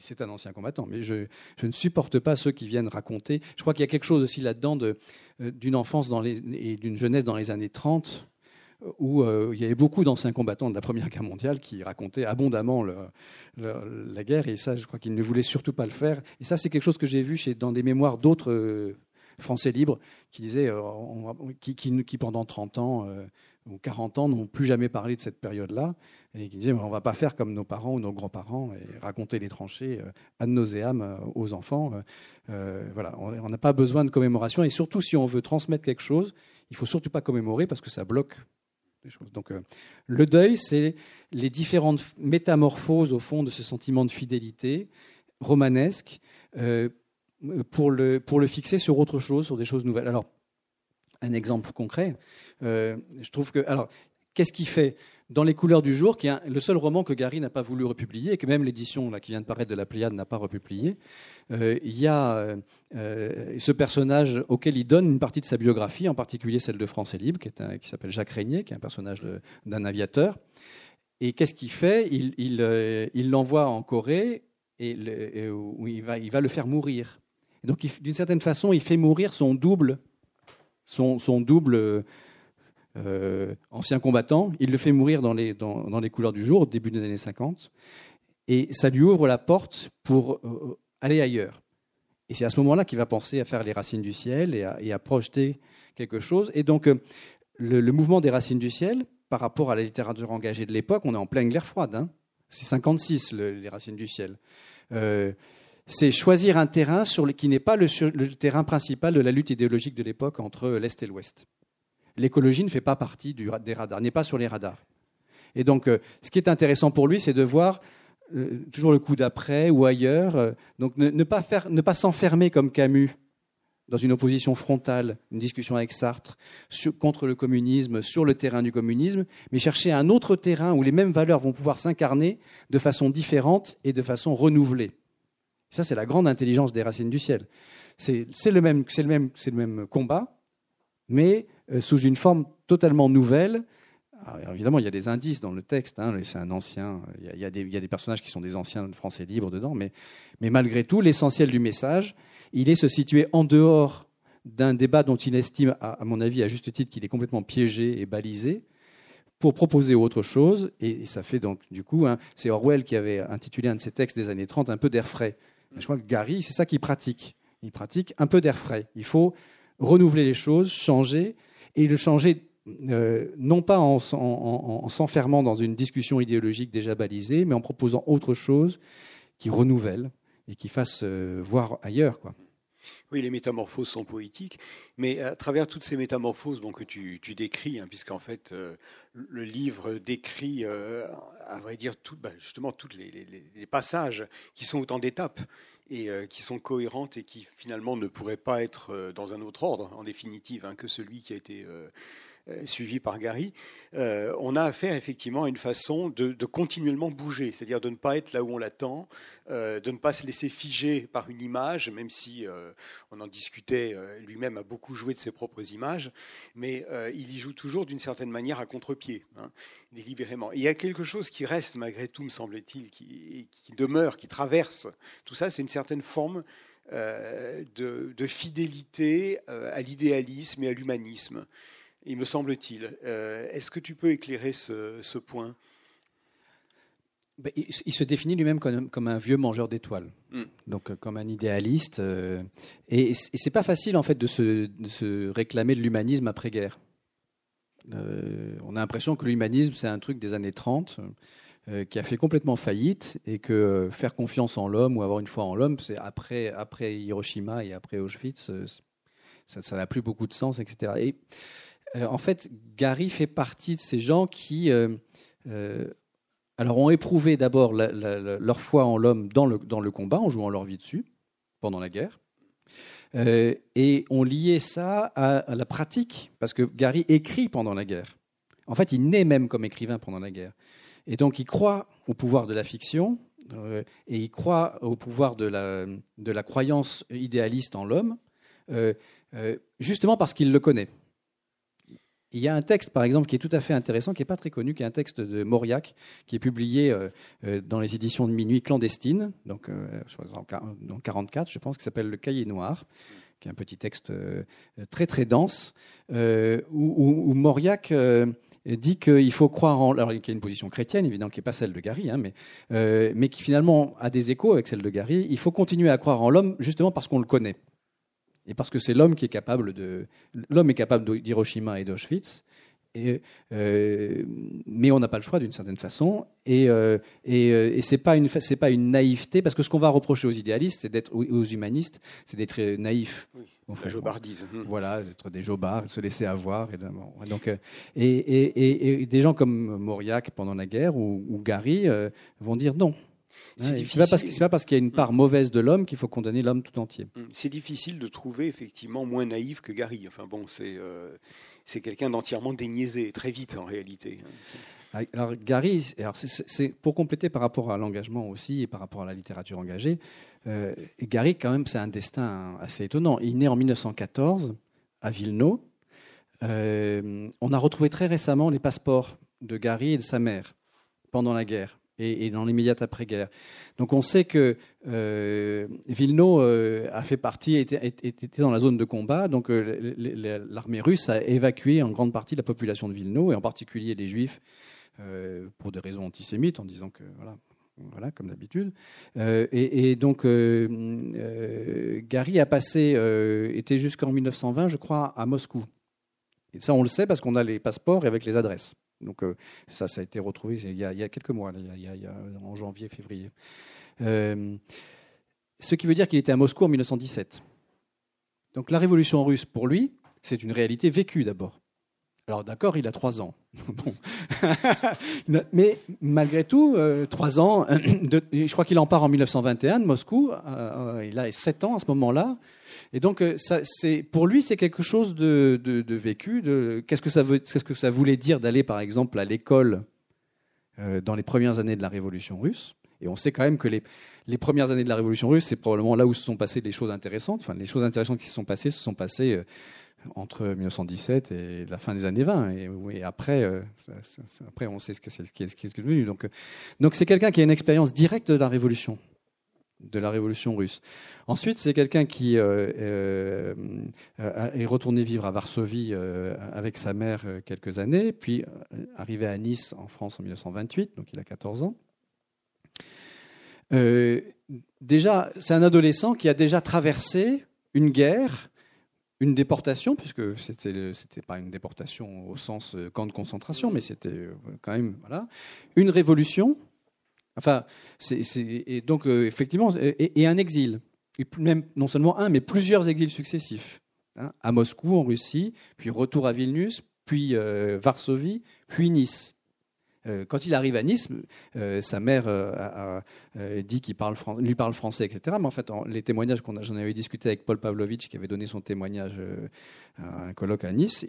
C'est un ancien combattant, mais je, ne supporte pas ceux qui viennent raconter. Je crois qu'il y a quelque chose aussi là-dedans euh, d'une enfance et d'une jeunesse dans les années 30 où euh, il y avait beaucoup d'anciens combattants de la Première Guerre mondiale qui racontaient abondamment la guerre, et ça, je crois qu'ils ne voulaient surtout pas le faire. Et ça, c'est quelque chose que j'ai vu dans des mémoires d'autres euh, Français libres qui disaient, qui, qui, pendant 30 ans ou 40 ans n'ont plus jamais parlé de cette période-là et qui disaient on ne va pas faire comme nos parents ou nos grands-parents et raconter les tranchées euh, ad nauseam euh, aux enfants. Euh, voilà, on n'a pas besoin de commémoration et surtout si on veut transmettre quelque chose, il faut surtout pas commémorer parce que ça bloque les choses. Donc le deuil, c'est les différentes métamorphoses au fond de ce sentiment de fidélité romanesque pour le, pour le fixer sur autre chose, sur des choses nouvelles. Alors un exemple concret, je trouve que alors qu'est-ce qui fait dans Les couleurs du jour, qui est le seul roman que Gary n'a pas voulu republier et que même l'édition qui vient de paraître de la Pléiade n'a pas republié. Euh, il y a euh, euh, ce personnage auquel il donne une partie de sa biographie, en particulier celle de France et Libre, qui, s'appelle Jacques Régnier, qui est un personnage d'un aviateur. Et qu'est-ce qu'il fait? Il l'envoie en Corée et, où il va le faire mourir. donc, d'une certaine façon, il fait mourir son double, son, double euh, ancien combattant. Il le fait mourir dans les, couleurs du jour, au début des années 50. Et ça lui ouvre la porte pour euh, aller ailleurs. Et c'est à ce moment-là qu'il va penser à faire les racines du ciel et à, projeter quelque chose. Et donc, euh, le, mouvement des racines du ciel, par rapport à la littérature engagée de l'époque, on est en pleine guerre froide. Hein. c'est 56, les racines du ciel. C'est choisir un terrain qui n'est pas le, terrain principal de la lutte idéologique de l'époque entre l'Est et l'Ouest l'écologie ne fait pas partie des radars, n'est pas sur les radars. Et donc, euh, ce qui est intéressant pour lui, c'est de voir euh, toujours le coup d'après ou ailleurs. Euh, donc, ne pas s'enfermer comme Camus dans une opposition frontale, une discussion avec Sartre contre le communisme, sur le terrain du communisme, mais chercher un autre terrain où les mêmes valeurs vont pouvoir s'incarner de façon différente et de façon renouvelée. Ça, c'est la grande intelligence des racines du ciel. C'est le, même, combat, mais euh, sous une forme totalement nouvelle, évidemment, il y a des indices dans le texte. Hein, c'est un ancien. Il y, a, des, personnages qui sont des anciens français libres dedans, mais, mais malgré tout, l'essentiel du message, il est se situer en dehors d'un débat dont il estime, à, mon avis, à juste titre, qu'il est complètement piégé et balisé, pour proposer autre chose. Et, ça fait donc, du coup, hein, c'est Orwell qui avait intitulé un de ses textes des années 30 un peu d'air frais. Je crois que Gary, c'est ça qu'il pratique. Il pratique un peu d'air frais. Il faut renouveler les choses, changer, et le changer euh, non pas en, s'enfermant dans une discussion idéologique déjà balisée, mais en proposant autre chose qui renouvelle et qui fasse euh, voir ailleurs. Quoi. Oui, les métamorphoses sont poétiques, mais à travers toutes ces métamorphoses que tu, décris, hein, puisqu'en fait euh, le livre décrit, à vrai dire, tout, bah, justement tous les, passages qui sont autant d'étapes et qui sont cohérentes et qui finalement ne pourraient pas être dans un autre ordre, en définitive, hein, que celui qui a été euh, suivi par Gary, euh, on a affaire effectivement à une façon de, continuellement bouger, c'est-à-dire de ne pas être là où on l'attend, euh, de ne pas se laisser figer par une image, même si on en discutait, lui-même a beaucoup joué de ses propres images, mais il y joue toujours d'une certaine manière à contre-pied, hein, délibérément. il y a quelque chose qui reste malgré tout, me semble-t-il, qui, demeure, qui traverse tout ça, c'est une certaine forme de, fidélité à l'idéalisme et à l'humanisme il me semble-t-il. Euh, est-ce que tu peux éclairer ce, point? Ben, il, se définit lui-même comme, un vieux mangeur d'étoiles, hmm. donc euh, comme un idéaliste. Euh, et, c'est pas facile en fait de se, réclamer de l'humanisme après-guerre. on a l'impression que l'humanisme c'est un truc des années 30 qui a fait complètement faillite et que faire confiance en l'homme ou avoir une foi en l'homme, c'est après, après Hiroshima et après Auschwitz, ça n'a plus beaucoup de sens, etc. Et euh, en fait, Gary fait partie de ces gens qui euh, euh, ont éprouvé d'abord leur foi en l'homme dans le, combat, en jouant leur vie dessus, pendant la guerre, et ont lié ça à, la pratique, parce que Gary écrit pendant la guerre. En fait, il naît même comme écrivain pendant la guerre. Et donc, il croit au pouvoir de la fiction, et il croit au pouvoir de la croyance idéaliste en l'homme, justement parce qu'il le connaît. Il y a un texte, par exemple, qui est tout à fait intéressant, qui n'est pas très connu, qui est un texte de Mauriac, qui est publié euh, euh, dans les éditions de Minuit clandestine, donc euh, en 1944, je pense, qui s'appelle Le Cahier Noir, qui est un petit texte très très dense, où, Mauriac dit qu'il faut croire en. Alors, qui a une position chrétienne, évidemment, qui n'est pas celle de Gary, hein, mais, mais qui finalement a des échos avec celle de Gary. Il faut continuer à croire en l'homme, justement parce qu'on le connaît. Et parce que c'est l'homme qui est capable de. L'homme est capable d'Hiroshima et d'Auschwitz. Et, euh, mais on n'a pas le choix d'une certaine façon. Et, euh, et, euh, et c'est pas une c'est pas une naïveté parce que ce qu'on va reprocher aux idéalistes, c'est d'être aux humanistes, c'est d'être naïfs. Oui, la jobardise. Hum. Voilà, d'être des jobards, se laisser avoir. Et, donc, et, et, des gens comme Mauriac pendant la guerre ou, ou Gary vont dire non. C'est pas parce, pas parce qu'il y a une part mauvaise de l'homme qu'il faut condamner l'homme tout entier. Hum, c'est difficile de trouver effectivement moins naïf que Gary. Enfin bon, c'est euh, c'est quelqu'un d'entièrement déniaisé, très vite en réalité. Alors Gary, alors c'est pour compléter par rapport à l'engagement aussi et par rapport à la littérature engagée, euh, Gary quand même c'est un destin assez étonnant. Il naît en 1914 à Villeneuve. Euh, on a retrouvé très récemment les passeports de Gary et de sa mère pendant la guerre et, dans l'immédiate après-guerre. Donc on sait que euh, Vilno euh, a fait partie, était, dans la zone de combat, donc euh, l'armée russe a évacué en grande partie la population de Vilno, et en particulier les juifs, euh, pour des raisons antisémites, en disant que, voilà, voilà comme d'habitude. Et, et, donc Gary a passé, était jusqu'en 1920, je crois, à Moscou. Et ça on le sait parce qu'on a les passeports avec les adresses. Donc euh, ça, ça a été retrouvé il y a, quelques mois, en janvier, février. Euh, ce qui veut dire qu'il était à Moscou en 1917. Donc la révolution russe, pour lui, c'est une réalité vécue d'abord. Alors d'accord, il a trois ans. Mais malgré tout, euh, trois ans, je crois qu'il en part en 1921 de Moscou, il a sept ans à ce moment-là. Et donc, ça, pour lui, c'est quelque chose de, vécu. Qu'est-ce, que ça voulait dire d'aller, par exemple, à l'école dans les premières années de la Révolution russe? Et on sait quand même que les, premières années de la Révolution russe, c'est probablement là où se sont passées les choses intéressantes. Enfin, les choses intéressantes qui se sont passées se sont passées entre 1917 et la fin des années 20. Et, après, après, on sait ce que c'est, ce qui est, devenu. Donc c'est quelqu'un qui a une expérience directe de la révolution de la révolution russe. Ensuite, c'est quelqu'un qui euh, euh, est retourné vivre à Varsovie euh, avec sa mère quelques années, puis arrivé à Nice en France en 1928, donc il a 14 ans. déjà, c'est un adolescent qui a déjà traversé une guerre, une déportation, puisque c'était n'était pas une déportation au sens camp de concentration, mais c'était quand même voilà, une révolution Enfin, et donc euh, effectivement, et, un exil, et même non seulement un, mais plusieurs exils successifs, hein, à Moscou en Russie, puis retour à Vilnius, puis euh, Varsovie, puis Nice. Euh, quand il arrive à Nice, sa mère dit qu'il parle, lui parle français, etc. Mais en fait, les témoignages qu'on j'en avais discuté avec Paul Pavlovitch, qui avait donné son témoignage un colloque à Nice,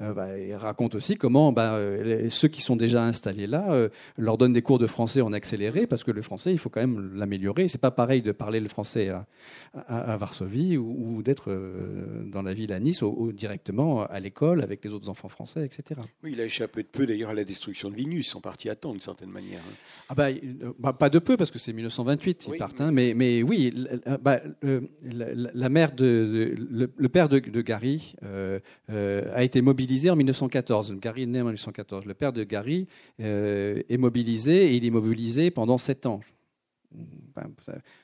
euh, bah, il, raconte aussi comment bah, ceux qui sont déjà installés là euh, leur donnent des cours de français en accéléré, parce que le français, il faut quand même l'améliorer. C'est pas pareil de parler le français à, Varsovie ou, d'être euh, dans la ville à Nice ou, directement à l'école avec les autres enfants français, etc. Oui, il a échappé de peu d'ailleurs à la destruction de Vilnius. Ils sont partis à temps d'une certaine manière. Hein. Ah bah, bah, pas de peu, parce que c'est 1928, ils partent. Hein, mais, mais oui, la, mère de, le, père de, de Gary, euh, euh, a été mobilisé en 1914. Gary est né en 1914. Le père de Gary euh, est mobilisé et il est mobilisé pendant sept ans.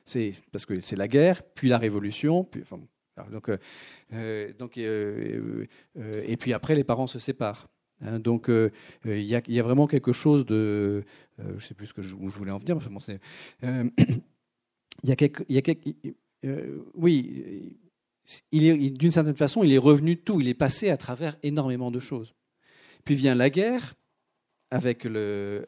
c'est parce que c'est la guerre, puis la révolution, donc, donc et puis après les parents se séparent. Hein. donc il y, y, a vraiment quelque chose de, je ne sais plus ce que je, où je voulais en venir. il y quelque, il y a quelque oui d'une certaine façon, il est revenu de tout, il est passé à travers énormément de choses. Puis vient la guerre avec, euh,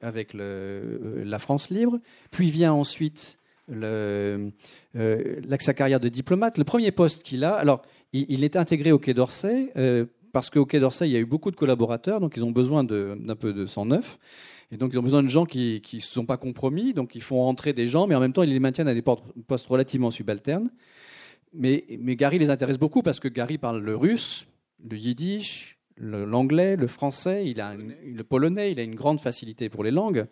la France libre, puis vient ensuite le, euh, sa carrière de diplomate. Le premier poste qu'il a, alors il, est intégré au Quai d'Orsay, euh, parce qu'au Quai d'Orsay, il y a eu beaucoup de collaborateurs, donc ils ont besoin d'un peu de sang neuf. Et donc, ils ont besoin de gens qui ne se sont pas compromis, donc ils font rentrer des gens, mais en même temps, ils les maintiennent à des postes relativement subalternes. Mais, Gary les intéresse beaucoup parce que Gary parle le russe, le yiddish, l'anglais, le, français, il a le polonais, il a une grande facilité pour les langues.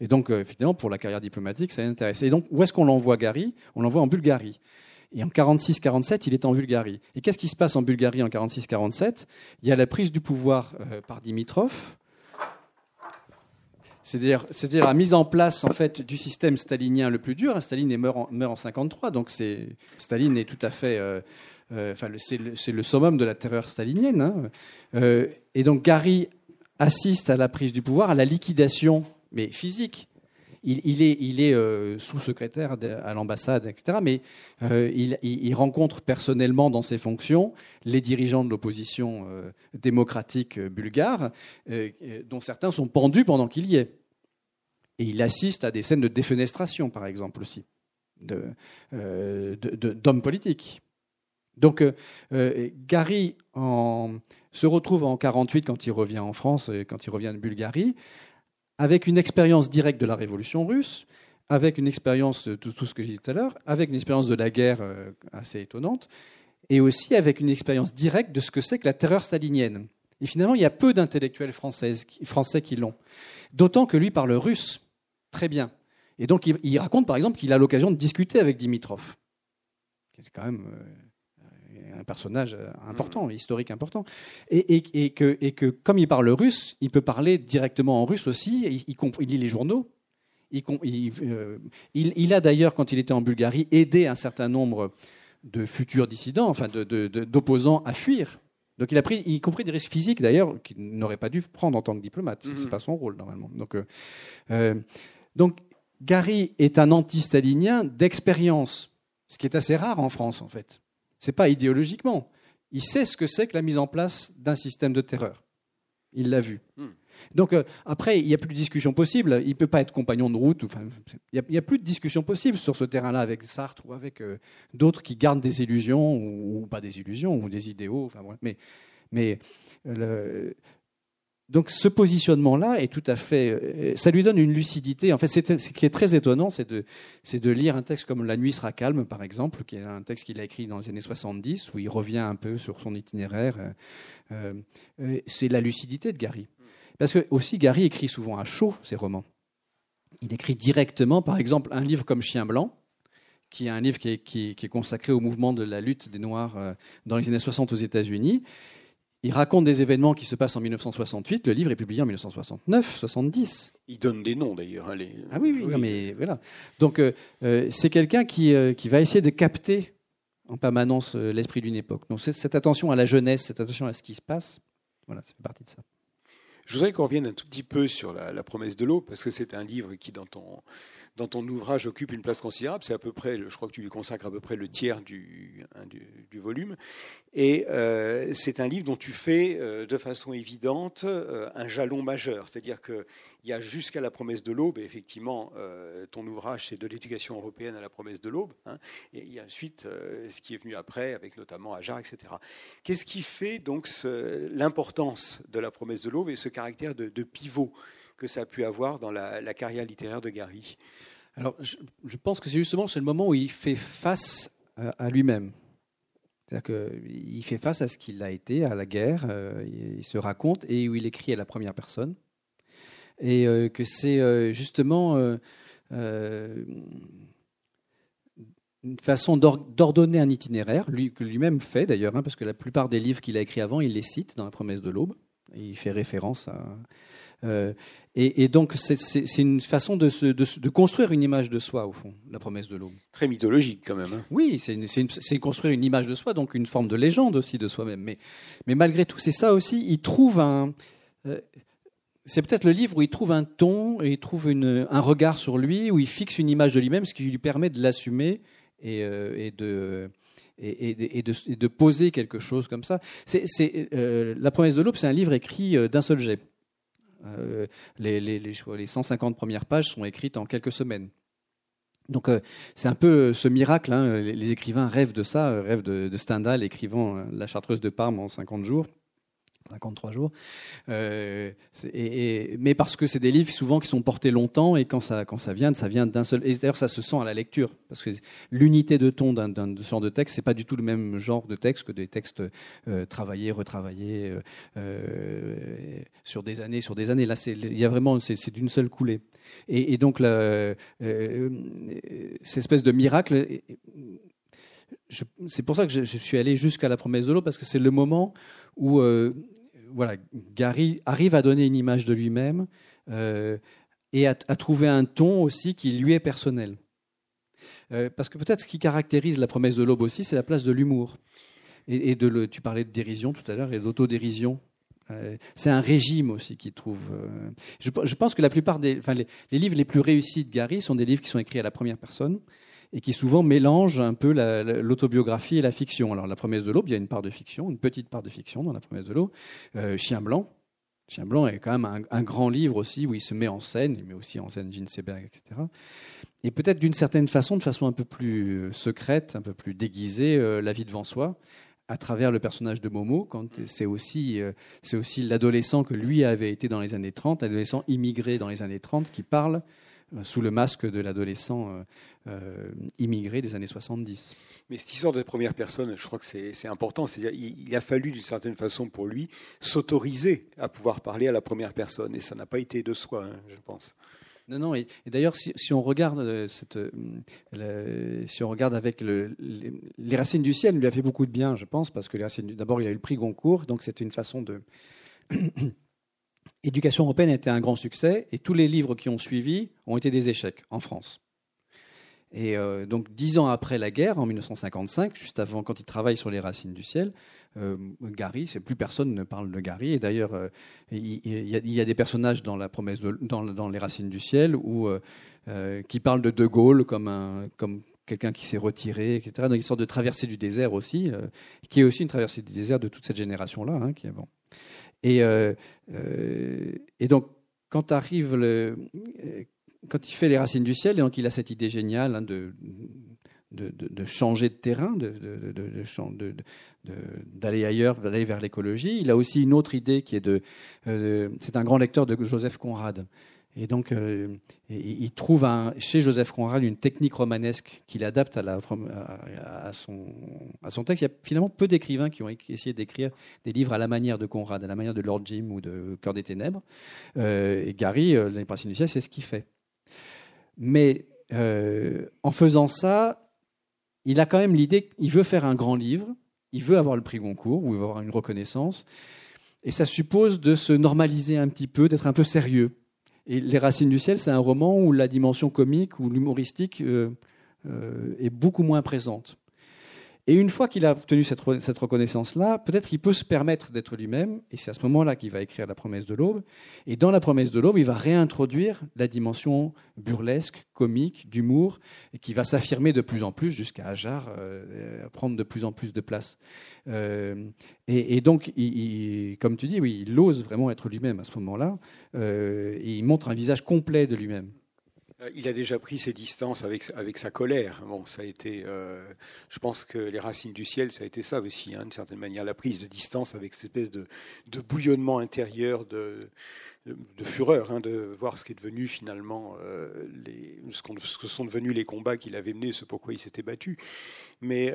Et donc, euh, effectivement, pour la carrière diplomatique, ça l'intéresse. Et donc, où est-ce qu'on l'envoie Gary? On l'envoie en Bulgarie. Et en 46-47, il est en Bulgarie. Et qu'est-ce qui se passe en Bulgarie en 46-47 Il y a la prise du pouvoir euh, par Dimitrov, c'est-à-dire, la mise en place en fait du système stalinien le plus dur. Staline meurt en, meurt en 53, donc c'est, Staline est tout à fait, euh, euh, c'est le, summum de la terreur stalinienne. Hein. Euh, et donc Gary assiste à la prise du pouvoir, à la liquidation, mais physique. Il, est, est sous-secrétaire à l'ambassade, etc. Mais il, il, rencontre personnellement dans ses fonctions les dirigeants de l'opposition démocratique bulgare, dont certains sont pendus pendant qu'il y est. Et il assiste à des scènes de défenestration, par exemple, aussi, d'hommes euh, politiques. Donc, euh, euh, Gary se retrouve en 48 quand il revient en France, quand il revient de Bulgarie, avec une expérience directe de la révolution russe, avec une expérience de tout, ce que j'ai dit tout à l'heure, avec une expérience de la guerre assez étonnante, et aussi avec une expérience directe de ce que c'est que la terreur stalinienne. Et finalement, il y a peu d'intellectuels français qui l'ont. D'autant que lui parle russe très bien. Et donc, il, raconte par exemple qu'il a l'occasion de discuter avec Dimitrov, qui est quand même euh, un personnage euh, important, mm. historique important. Et, que, et, que, comme il parle russe, il peut parler directement en russe aussi, il, il lit les journaux. Euh, il, a d'ailleurs, quand il était en Bulgarie, aidé un certain nombre de futurs dissidents, enfin d'opposants de, à fuir. Donc il a pris, y compris des risques physiques d'ailleurs, qu'il n'aurait pas dû prendre en tant que diplomate. Ce n'est mm-hmm. pas son rôle normalement. Donc, donc Gary est un anti-stalinien d'expérience, ce qui est assez rare en France en fait. Ce n'est pas idéologiquement. Il sait ce que c'est que la mise en place d'un système de terreur. Il l'a vu. Hmm. Donc euh, après, il n'y a plus de discussion possible. Il ne peut pas être compagnon de route. il n'y a, plus de discussion possible sur ce terrain-là avec Sartre ou avec euh, d'autres qui gardent des illusions ou, pas des illusions ou des idéaux. mais, mais le, donc ce positionnement-là est tout à fait, euh, ça lui donne une lucidité. En fait, ce qui est très étonnant, c'est de, lire un texte comme La nuit sera calme, par exemple, qui est un texte qu'il a écrit dans les années 70, où il revient un peu sur son itinéraire. Euh, euh, c'est la lucidité de Gary. Parce que aussi, Gary écrit souvent à chaud ses romans. Il écrit directement, par exemple, un livre comme Chien blanc, qui est un livre qui est consacré au mouvement de la lutte des Noirs dans les années 60 aux États-Unis. Il raconte des événements qui se passent en 1968. Le livre est publié en 1969, 70. Il donne des noms d'ailleurs. Hein, ah oui, oui, mais voilà. Donc euh, euh, c'est quelqu'un qui, euh, qui va essayer de capter en permanence l'esprit d'une époque. Donc cette attention à la jeunesse, cette attention à ce qui se passe, voilà, ça fait partie de ça. Je voudrais qu'on revienne un tout petit peu sur la, la promesse de l'eau, parce que c'est un livre qui, dans ton, dans ton ouvrage occupe une place considérable. C'est à peu près, je crois que tu lui consacres à peu près le tiers du, hein, volume. Et euh, c'est un livre dont tu fais euh, de façon évidente euh, un jalon majeur. C'est-à-dire qu'il y a jusqu'à la promesse de l'aube, et effectivement, ton ouvrage, c'est de l'éducation européenne à la promesse de l'aube. Hein, et il y a ensuite ce qui est venu après, avec notamment Ajar, etc. Qu'est-ce qui fait donc l'importance de la promesse de l'aube et ce caractère de pivot? Que ça a pu avoir dans la, carrière littéraire de Gary Alors, je, pense que c'est justement c'est le moment où il fait face à, lui-même. C'est-à-dire qu'il fait face à ce qu'il a été, à la guerre, euh, il, se raconte, et où il écrit à la première personne. Et euh, que c'est euh, justement une façon d'ordonner un itinéraire, lui, que lui-même fait d'ailleurs, hein, parce que la plupart des livres qu'il a écrits avant, il les cite dans La promesse de l'aube. Il fait référence à, euh, et, donc, c'est une façon de, de, construire une image de soi, au fond, la promesse de l'aube. Très mythologique, quand même. Hein. Oui, c'est construire une image de soi, donc une forme de légende aussi de soi-même. Mais, mais malgré tout, c'est ça aussi. Il trouve un. Euh, c'est peut-être le livre où il trouve un ton et il trouve une, un regard sur lui, où il fixe une image de lui-même, ce qui lui permet de l'assumer et, euh, et, de. Et, et, de, de, poser quelque chose comme ça. C'est, la promesse de l'aube, c'est un livre écrit d'un seul jet. Euh, les, les, les, 150 premières pages sont écrites en quelques semaines. Donc euh, c'est un peu ce miracle, hein. les, écrivains rêvent de ça, rêvent de Stendhal écrivant La Chartreuse de Parme en 50 jours. 53 jours. Euh, mais parce que c'est des livres souvent qui sont portés longtemps et quand ça, quand ça vient, ça vient d'un seul. Et d'ailleurs, ça se sent à la lecture parce que l'unité de ton d'un genre de texte, c'est pas du tout le même genre de texte que des textes euh, travaillés, retravaillés euh, sur des années, sur des années. Là, il y a vraiment, c'est d'une seule coulée. Et, donc, cette espèce de miracle. C'est pour ça que je, je suis allé jusqu'à la promesse de l'eau parce que c'est le moment où euh, voilà, Gary arrive à donner une image de lui-même euh, et à, trouver un ton aussi qui lui est personnel. Euh, parce que peut-être ce qui caractérise la promesse de l'aube aussi, c'est la place de l'humour. Et, de le, tu parlais de dérision tout à l'heure et d'autodérision. c'est un régime aussi qui trouve. Je, pense que la plupart des, enfin, les, livres les plus réussis de Gary sont des livres qui sont écrits à la première personne et qui souvent mélange un peu l'autobiographie et la fiction. Alors, La promesse de l'aube, il y a une part de fiction, une petite part de fiction dans La promesse de l'aube. Euh, Chien blanc. Chien blanc est quand même un, grand livre aussi où il se met en scène, il met aussi en scène Gene Seberg, etc. Et peut-être d'une certaine façon, de façon un peu plus euh, secrète, un peu plus déguisée, euh, La vie devant soi, à travers le personnage de Momo, quand c'est aussi, c'est aussi l'adolescent que lui avait été dans les années 30, l'adolescent immigré dans les années 30, qui parle sous le masque de l'adolescent euh, immigrés des années 70. Mais cette histoire de première personne, je crois que c'est important. C'est-à-dire, il, a fallu d'une certaine façon pour lui s'autoriser à pouvoir parler à la première personne, et ça n'a pas été de soi, hein, je pense. Non, non. Et, d'ailleurs, si, on regarde euh, cette, euh, si on regarde avec le, les, racines du ciel, lui a fait beaucoup de bien, je pense, parce que d'abord, il a eu le prix Goncourt, donc c'était une façon de Éducation européenne a été un grand succès et tous les livres qui ont suivi ont été des échecs en France. Et euh, donc, dix ans après la guerre, en 1955, juste avant, quand il travaille sur les racines du ciel, euh, Gary, plus personne ne parle de Gary. Et d'ailleurs, euh, il, y a des personnages dans la promesse, dans, les racines du ciel, qui parlent de De Gaulle comme comme quelqu'un qui s'est retiré, etc. Donc, une sorte de traversée du désert aussi, qui est aussi une traversée du désert de toute cette génération-là, hein, qui est bon. Et, et donc, le quand il fait les racines du ciel, et donc il a cette idée géniale hein, de, changer de terrain, d'aller ailleurs, d'aller vers l'écologie. Il a aussi une autre idée qui est de. c'est un grand lecteur de Joseph Conrad. Et donc, euh, il trouve chez Joseph Conrad une technique romanesque qu'il adapte à, son, texte. Il y a finalement peu d'écrivains qui ont essayé d'écrire des livres à la manière de Conrad, à la manière de Lord Jim ou de Cœur des Ténèbres. Euh, et Gary, euh, du ciel, c'est ce qu'il fait. Mais en faisant ça, il a quand même l'idée qu'il veut faire un grand livre, il veut avoir le prix Goncourt, ou il veut avoir une reconnaissance. Et ça suppose de se normaliser un petit peu, d'être un peu sérieux. Et Les Racines du ciel, c'est un roman où la dimension comique ou l'humoristique euh, euh, est beaucoup moins présente. Et une fois qu'il a obtenu cette, reconnaissance-là, peut-être qu'il peut se permettre d'être lui-même, et c'est à ce moment-là qu'il va écrire La promesse de l'aube. Et dans La promesse de l'aube, il va réintroduire la dimension burlesque, comique, d'humour, qui va s'affirmer de plus en plus jusqu'à Ajar euh, prendre de plus en plus de place. Euh, et, donc, comme tu dis, oui, il ose vraiment être lui-même à ce moment-là, euh, et il montre un visage complet de lui-même. Euh, il a déjà pris ses distances avec, avec sa colère. Bon, ça a été, euh, je pense que les racines du ciel, ça a été ça aussi, hein, d'une certaine manière, la prise de distance avec cette espèce de, bouillonnement intérieur de, fureur, hein, de voir ce qui est devenu finalement, euh, ce, que sont devenus les combats qu'il avait menés, ce pourquoi il s'était battu. Mais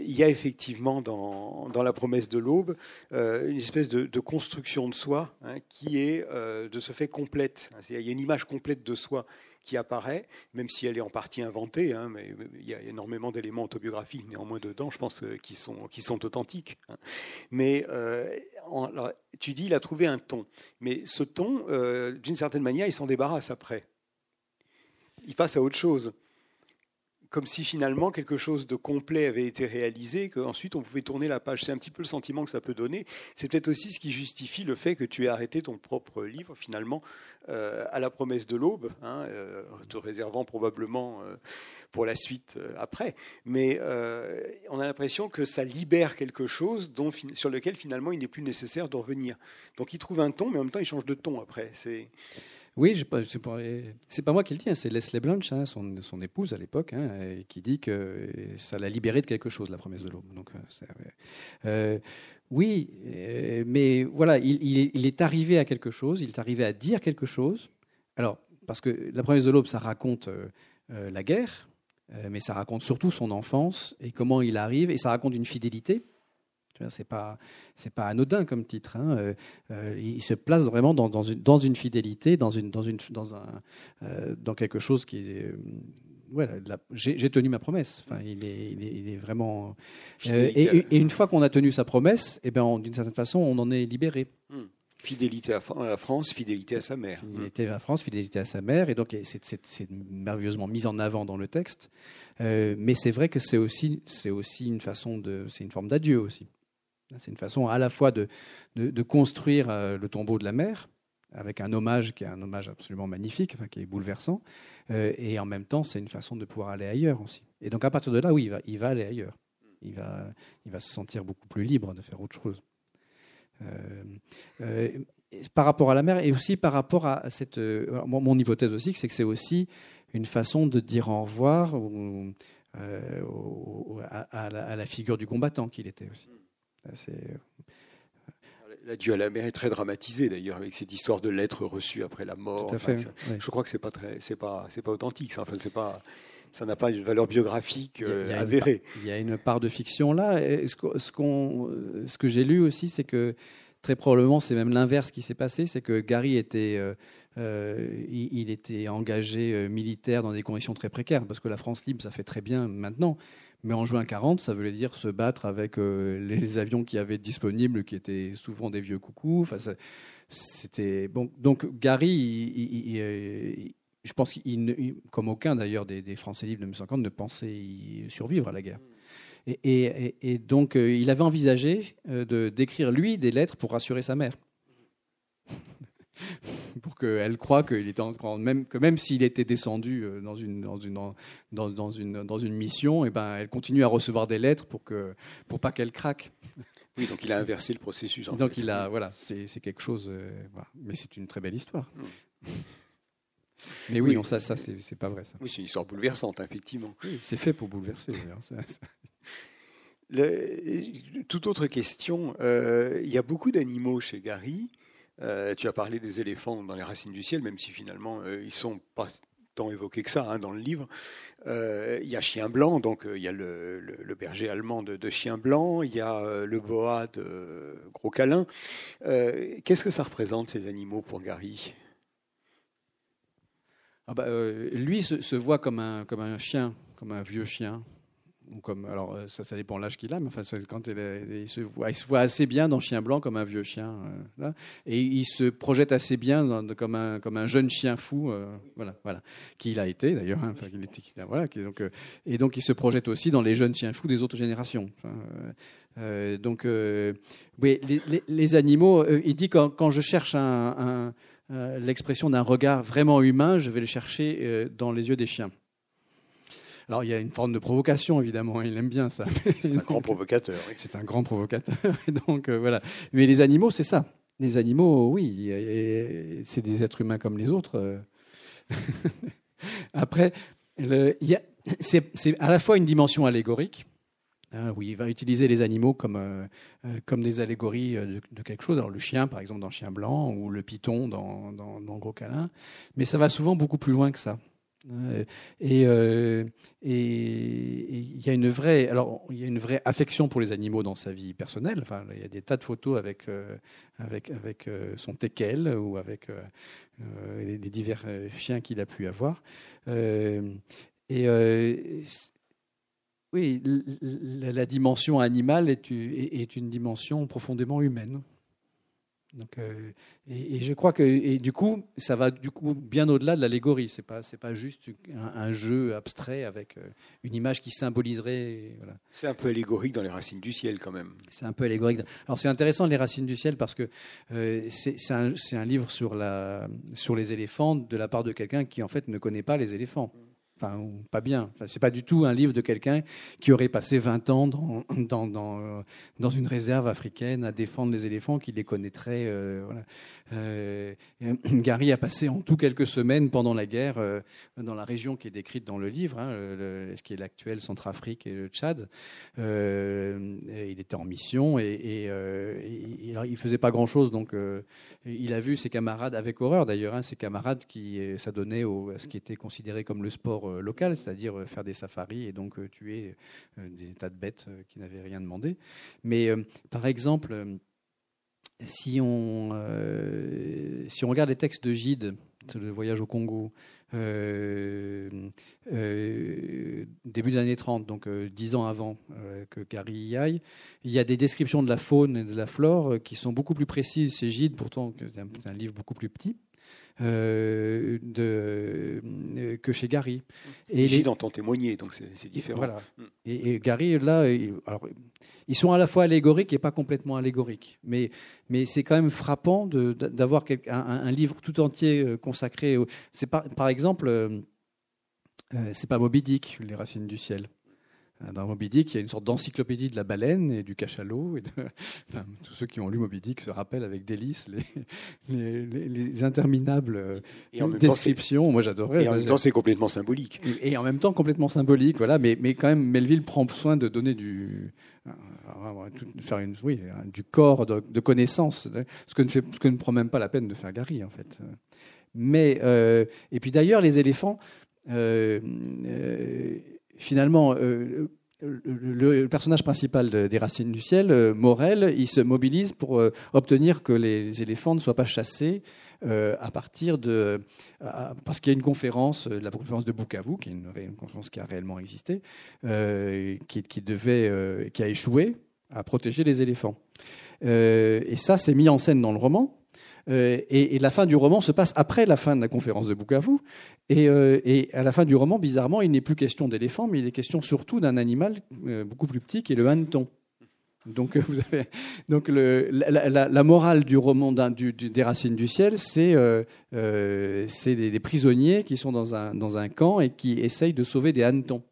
il y a effectivement dans, dans la promesse de l'aube une espèce de, construction de soi hein, qui est de ce fait complète. Il y a une image complète de soi qui apparaît, même si elle est en partie inventée, hein, mais il y a énormément d'éléments autobiographiques néanmoins dedans, je pense, euh, qui sont, qui sont authentiques. Hein. Mais euh, tu dis, il a trouvé un ton. Mais ce ton, euh, d'une certaine manière, il s'en débarrasse après. Il passe à autre chose comme si finalement quelque chose de complet avait été réalisé, qu'ensuite on pouvait tourner la page. C'est un petit peu le sentiment que ça peut donner. C'est peut-être aussi ce qui justifie le fait que tu aies arrêté ton propre livre finalement euh, à la promesse de l'aube, hein, euh, te réservant probablement euh, pour la suite après. Mais on a l'impression que ça libère quelque chose dont, sur lequel finalement il n'est plus nécessaire de revenir. Donc il trouve un ton, mais en même temps il change de ton après. C'est oui, c'est pas, moi qui le dis, hein, c'est Leslie Blanche, hein, son, épouse à l'époque, hein, qui dit que ça l'a libéré de quelque chose, la promesse de l'aube. Donc, euh, euh oui, euh, mais voilà, il, est arrivé à quelque chose, il est arrivé à dire quelque chose. Alors, parce que la promesse de l'aube, ça raconte euh, la guerre, mais ça raconte surtout son enfance et comment il arrive, et ça raconte une fidélité c'est pas c'est pas anodin comme titre. Hein. Euh, euh, il se place vraiment dans, dans, une, dans une fidélité, dans une dans une dans un euh, dans quelque chose qui est voilà, j'ai tenu ma promesse. Enfin, il est, il est, vraiment. Et, une fois qu'on a tenu sa promesse, eh ben, d'une certaine façon, on en est libéré. Hmm. Fidélité à la France, fidélité à sa mère. Fidélité à la France, fidélité à sa mère. Et donc, c'est merveilleusement mis en avant dans le texte. mais c'est vrai que c'est aussi, aussi une façon de. C'est une forme d'adieu aussi. C'est une façon à la fois de, construire euh, le tombeau de la mer, avec un hommage qui est un hommage absolument magnifique, qui est bouleversant, euh, et en même temps, c'est une façon de pouvoir aller ailleurs aussi. Et donc à partir de là, oui, il va, va aller ailleurs. Il va, il va se sentir beaucoup plus libre de faire autre chose. Euh, par rapport à la mer et aussi par rapport à cette. mon, hypothèse aussi, c'est que c'est aussi une façon de dire au revoir à, la, figure du combattant qu'il était aussi. L'adieu à la mer est très dramatisé d'ailleurs avec cette histoire de lettres reçues après la mort. Je crois que c'est pas très, c'est pas, c'est pas authentique. Ça. Enfin, c'est pas, ça n'a pas une valeur biographique euh, avérée. il y a une part de fiction là. Ce, ce, qu'on, ce que j'ai lu aussi, c'est que très probablement c'est même l'inverse qui s'est passé, c'est que Gary était euh, euh, il, était engagé militaire dans des conditions très précaires, parce que la France libre, ça fait très bien maintenant, mais en juin 40, ça voulait dire se battre avec euh, les avions qui avaient disponibles, qui étaient souvent des vieux coucous. Enfin, c'était bon. Donc Gary, euh, je pense qu'il, comme aucun d'ailleurs des, Français libres de 1950, ne pensait survivre à la guerre. Et, donc, euh, il avait envisagé de d'écrire lui des lettres pour rassurer sa mère pour qu'elle croie qu'il était en, même que même s'il était descendu euh, dans une dans une dans, dans une dans une mission, et eh ben elle continue à recevoir des lettres pour que pour pas qu'elle craque. Oui, donc il a inversé le processus. En donc il a voilà, c'est quelque chose, euh, mais c'est une très belle histoire. Hmm. Mais oui, ça, ça c'est pas vrai. Ça. Oui, c'est une histoire bouleversante, effectivement. c'est fait pour bouleverser. Le, toute autre question, euh, il y a beaucoup d'animaux chez Gary. Euh, tu as parlé des éléphants dans les racines du ciel, même si finalement euh, ils sont pas tant évoqués que ça hein, dans le livre. il y a Chien Blanc, donc il y a le, berger allemand de, Chien Blanc, il y a le boa de Gros Câlin. Qu'est-ce que ça représente ces animaux pour Gary? Ah bah, Lui se, voit comme un, comme un chien, comme un vieux chien comme, alors euh, ça, ça dépend l'âge qu'il a, mais enfin, quand il, se voit, assez bien dans Chien Blanc comme un vieux chien, euh, là, et il se projette assez bien comme, un, comme un jeune chien fou, euh, voilà, voilà, qu'il a été d'ailleurs, hein, voilà, donc, et donc il se projette aussi dans les jeunes chiens fous des autres générations. donc, oui, les, animaux, il dit quand, je cherche l'expression d'un regard vraiment humain, je vais le chercher dans les yeux des chiens. Alors il y a une forme de provocation évidemment, il aime bien ça. C'est un grand provocateur. C'est un grand provocateur. donc euh, voilà. Mais les animaux, c'est ça. Les animaux, oui, c'est des êtres humains comme les autres. Euh. Après, c'est à la fois une dimension allégorique. Hein, oui, il va utiliser les animaux comme, euh, comme des allégories de, quelque chose. Alors le chien, par exemple, dans Chien Blanc, ou le python dans, dans, dans Gros Câlin. Mais ça va souvent beaucoup plus loin que ça. Euh, euh, et il y a une vraie, alors il y a une vraie affection pour les animaux dans sa vie personnelle. Enfin, il y a des tas de photos avec euh, avec son teckel ou avec les, divers chiens qu'il a pu avoir. et oui, la, dimension animale est une dimension profondément humaine. Donc, euh, et, je crois que et du coup, ça va du coup bien au-delà de l'allégorie. C'est pas c'est pas juste un, jeu abstrait avec euh, une image qui symboliserait. Voilà. C'est un peu allégorique dans les racines du ciel quand même. C'est un peu allégorique. Alors c'est intéressant les racines du ciel parce que euh, c'est un, un, livre sur la sur les éléphants de la part de quelqu'un qui en fait ne connaît pas les éléphants enfin, pas bien. C'est pas du tout un livre de quelqu'un qui aurait passé 20 ans dans, dans, dans, dans, une réserve africaine à défendre les éléphants, qui les connaîtrait. Euh, voilà. Euh, Gary a passé en tout quelques semaines pendant la guerre euh, dans la région qui est décrite dans le livre, hein, ce qui est l'actuelle Centrafrique et le Tchad. il était en mission et, et, il faisait pas grand-chose, donc il a vu ses camarades avec horreur d'ailleurs, hein, ses camarades qui s'adonnaient à ce qui était considéré comme le sport local, c'est-à-dire faire des safaris et donc tuer des tas de bêtes qui n'avaient rien demandé. Mais par exemple si on, euh, si on regarde les textes de Gide, le voyage au Congo, euh, euh, début des années 30, donc dix ans avant que Gary y aille, il y a des descriptions de la faune et de la flore qui sont beaucoup plus précises chez Gide, pourtant c'est un, livre beaucoup plus petit. Euh, de, euh, que chez Gary. Et Gide entend témoigner, donc c'est différent. Voilà. Mm. Et, Gary, là, alors, ils sont à la fois allégoriques et pas complètement allégoriques. Mais, mais c'est quand même frappant d'avoir un, un, livre tout entier euh, consacré. C'est par, par exemple, c'est pas Moby Dick, Les Racines du Ciel. Dans Moby Dick, il y a une sorte d'encyclopédie de la baleine et du cachalot. Et enfin, tous ceux qui ont lu Moby Dick se rappellent avec délice les, les, interminables descriptions. Moi, j'adorais. Et en même temps, c'est complètement symbolique. Et, en même temps, complètement symbolique. Voilà. Mais, mais quand même, Melville prend soin de donner du, faire une, oui, du corps de, de connaissances, ce que, ne fait, ce que ne prend même pas la peine de faire Gary, en fait. Mais, euh, et puis d'ailleurs, les éléphants, euh, euh, finalement, euh, le, personnage principal des Racines du Ciel, euh, Morel, il se mobilise pour euh, obtenir que les éléphants ne soient pas chassés à partir de. parce qu'il y a une conférence, la conférence de Bukavu, qui est une, conférence qui a réellement existé, qui, qui, devait, qui a échoué à protéger les éléphants. et ça, c'est mis en scène dans le roman. Euh, et, la fin du roman se passe après la fin de la conférence de Bukavu. Et, euh, et à la fin du roman, bizarrement, il n'est plus question d'éléphant, mais il est question surtout d'un animal euh, beaucoup plus petit qui est le hanneton. Donc, vous avez, donc la, morale du roman des Racines du ciel, c'est euh, des, des, prisonniers qui sont dans un, dans un camp et qui essayent de sauver des hannetons.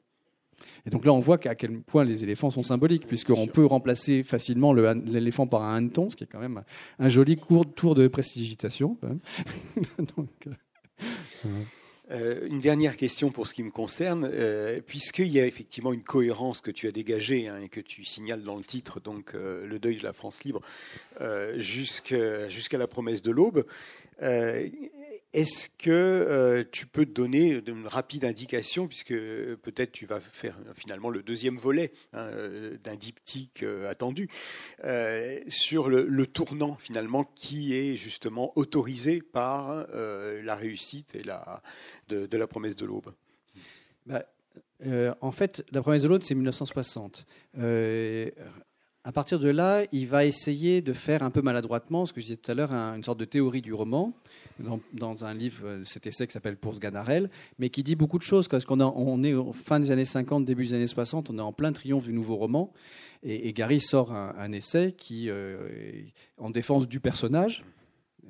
Et donc là, on voit à quel point les éléphants sont symboliques, puisqu'on peut remplacer facilement l'éléphant par un hanneton, ce qui est quand même un joli court tour de prestigitation. Euh, Euh, une dernière question pour ce qui me concerne, euh, puisqu'il y a effectivement une cohérence que tu as dégagée hein, et que tu signales dans le titre, donc euh, le deuil de la France libre, jusqu'à la promesse de l'aube. Est-ce que euh, tu peux donner une rapide indication, puisque peut-être tu vas faire finalement le deuxième volet hein, euh, d'un diptyque euh, attendu, sur le, tournant finalement qui est justement autorisé par la réussite et la, de, la promesse de l'aube? Bah, En fait, la promesse de l'aube, c'est 1960 à partir de là, il va essayer de faire un peu maladroitement, ce que je disais tout à l'heure, une sorte de théorie du roman, dans, un livre, euh, cet essai qui s'appelle Pour Ganarelle, mais qui dit beaucoup de choses, parce qu'on on est au fin des années 50, début des années 60, on est en plein triomphe du nouveau roman, et, Gary sort un, essai qui, euh, en défense du personnage,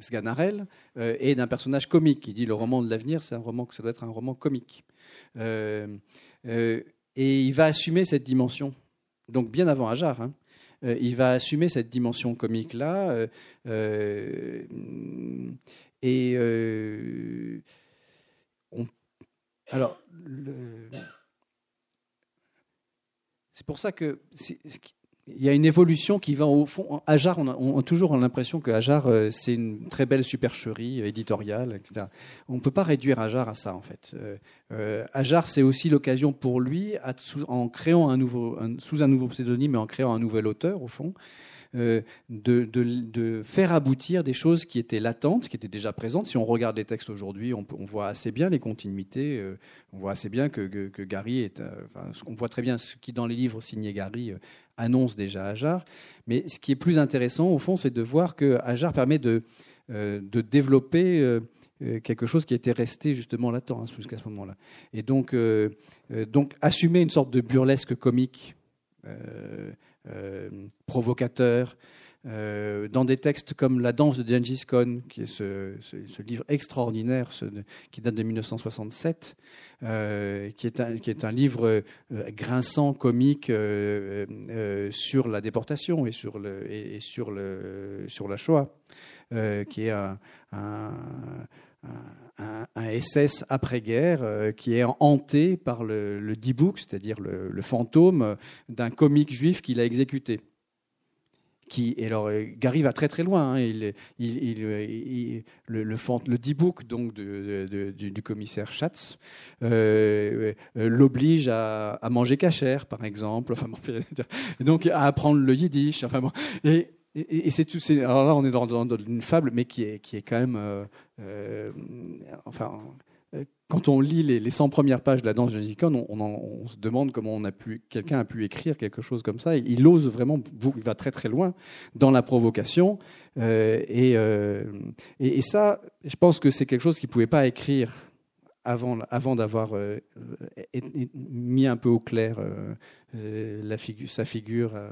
Sganarelle, euh, et d'un personnage comique, qui dit le roman de l'avenir, c'est un roman que ça doit être un roman comique. et il va assumer cette dimension, donc bien avant Ajar. Hein. Euh, il va assumer cette dimension comique-là. Euh, et alors, c'est pour ça que il y a une évolution qui va au fond. Ajar, on a, toujours l'impression que Ajar, euh, c'est une très belle supercherie éditoriale, etc. On ne peut pas réduire Ajar à ça, en fait. Euh, euh Ajar, c'est aussi l'occasion pour lui, en créant un nouveau, sous un nouveau pseudonyme et en créant un nouvel auteur, au fond, euh, de, faire aboutir des choses qui étaient latentes, qui étaient déjà présentes. Si on regarde les textes aujourd'hui, on, voit assez bien les continuités, euh, on voit assez bien que, Gary est. Euh, on voit très bien ce qui, dans les livres signés Gary, annonce déjà Ajar. Mais ce qui est plus intéressant, au fond, c'est de voir que Ajar permet de, développer quelque chose qui était resté justement latent hein, jusqu'à ce moment-là. Et donc, donc, assumer une sorte de burlesque comique provocateur. Euh, dans des textes comme La danse de Gengis Khan, qui est ce, livre extraordinaire qui date de 1967, euh, qui, est un, qui est un livre grinçant, comique sur la déportation et sur, le, et, sur, le, sur la Shoah, qui est un, SS après-guerre euh, qui est hanté par le, le D-Book, c'est-à-dire le, fantôme d'un comique juif qu'il a exécuté. Qui, et alors, euh, Gary va très très loin. Hein. il, il, le, le, D-Book donc, du, commissaire Schatz euh, l'oblige à, à, manger cachère, par exemple, enfin, donc à apprendre le yiddish. Enfin, bon, et, et, c'est tout. Alors là, on est dans, une fable, mais qui est, qui est quand même. Euh, euh, enfin, euh, quand on lit les, les, 100 premières pages de la danse de Zikon, on, on, se demande comment on a pu, quelqu'un a pu écrire quelque chose comme ça. il ose vraiment, il va très très loin dans la provocation. et, et, ça, je pense que c'est quelque chose qu'il ne pouvait pas écrire avant, avant d'avoir mis un peu au clair euh, sa figure. Euh,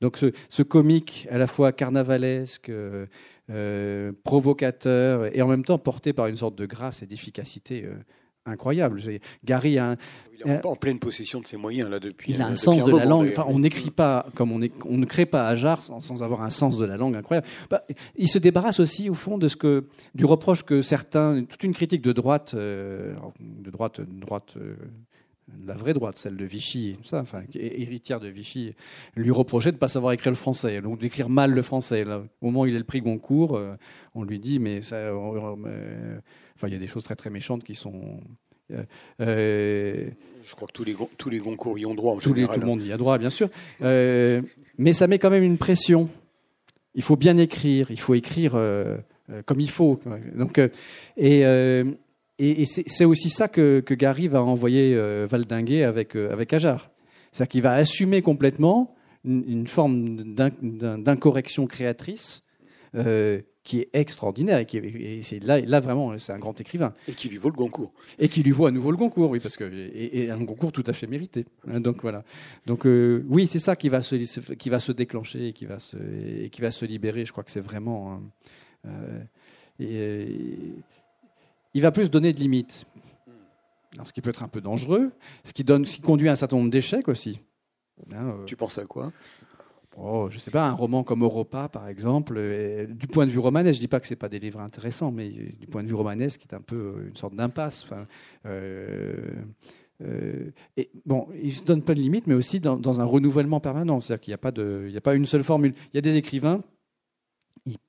Donc ce, comique à la fois carnavalesque, euh, provocateur et en même temps porté par une sorte de grâce et d'efficacité incroyable. Gary a il est en pleine possession de ses moyens là depuis. Il a un sens de la langue. Enfin, on n'écrit pas comme on, on, ne crée pas à Jarre sans, avoir un sens de la langue incroyable. Bah, il se débarrasse aussi au fond de ce que du reproche que certains, toute une critique de droite, de droite, de droite la vraie droite, celle de Vichy, ça, enfin, héritière de Vichy, lui reprochait de ne pas savoir écrire le français, donc d'écrire mal le français. au moment où il a le prix Goncourt, euh, on lui dit, mais ça, euh, euh, enfin, il y a des choses très très méchantes qui sont. Je crois que tous les, tous les Goncourt y ont droit. En tout le monde y a droit, bien sûr. mais ça met quand même une pression. Il faut bien écrire, il faut écrire comme il faut. Donc, et et, c'est aussi ça que, Gary va envoyer euh, valdinguer avec, euh, avec Ajar. C'est-à-dire qu'il va assumer complètement une, forme d'incorrection créatrice euh, qui est extraordinaire et qui est, là, là vraiment c'est un grand écrivain. Et qui lui vaut le Goncourt. Et qui lui vaut à nouveau le Goncourt oui parce que et, un Goncourt tout à fait mérité hein, donc voilà. Donc oui c'est ça qui va se qui va se déclencher et qui va se et qui va se libérer. Je crois que c'est vraiment et, il va plus donner de limites. ce qui peut être un peu dangereux, ce qui, donne, ce qui conduit à un certain nombre d'échecs aussi. Hein, euh, tu penses à quoi? Oh, je sais pas, un roman comme Europa, par exemple, du point de vue romanesque, je dis pas que c'est pas des livres intéressants, mais du point de vue romanesque, c'est un peu une sorte d'impasse. Enfin, et bon, il se donne pas de limite, mais aussi dans, un renouvellement permanent. C'est-à-dire qu'il n'y a pas a pas une seule formule. Il y a des écrivains,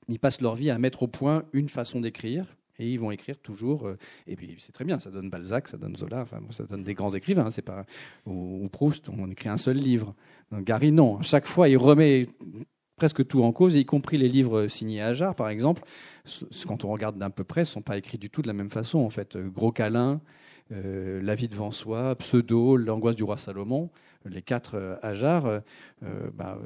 ils passent leur vie à mettre au point une façon d'écrire, et ils vont écrire toujours. Euh, et puis c'est très bien, ça donne Balzac, ça donne Zola, ça donne des grands écrivains. Hein, c'est pas ou, Proust, on écrit un seul livre. Donc, Gary, non. À chaque fois, il remet presque tout en cause, y compris les livres signés à Jarre, par exemple. Quand on regarde d'un peu près, ne sont pas écrits du tout de la même façon. En fait, euh, Gros câlin, euh, La vie devant soi, Pseudo, L'angoisse du roi Salomon, les quatre à Jarre, bah,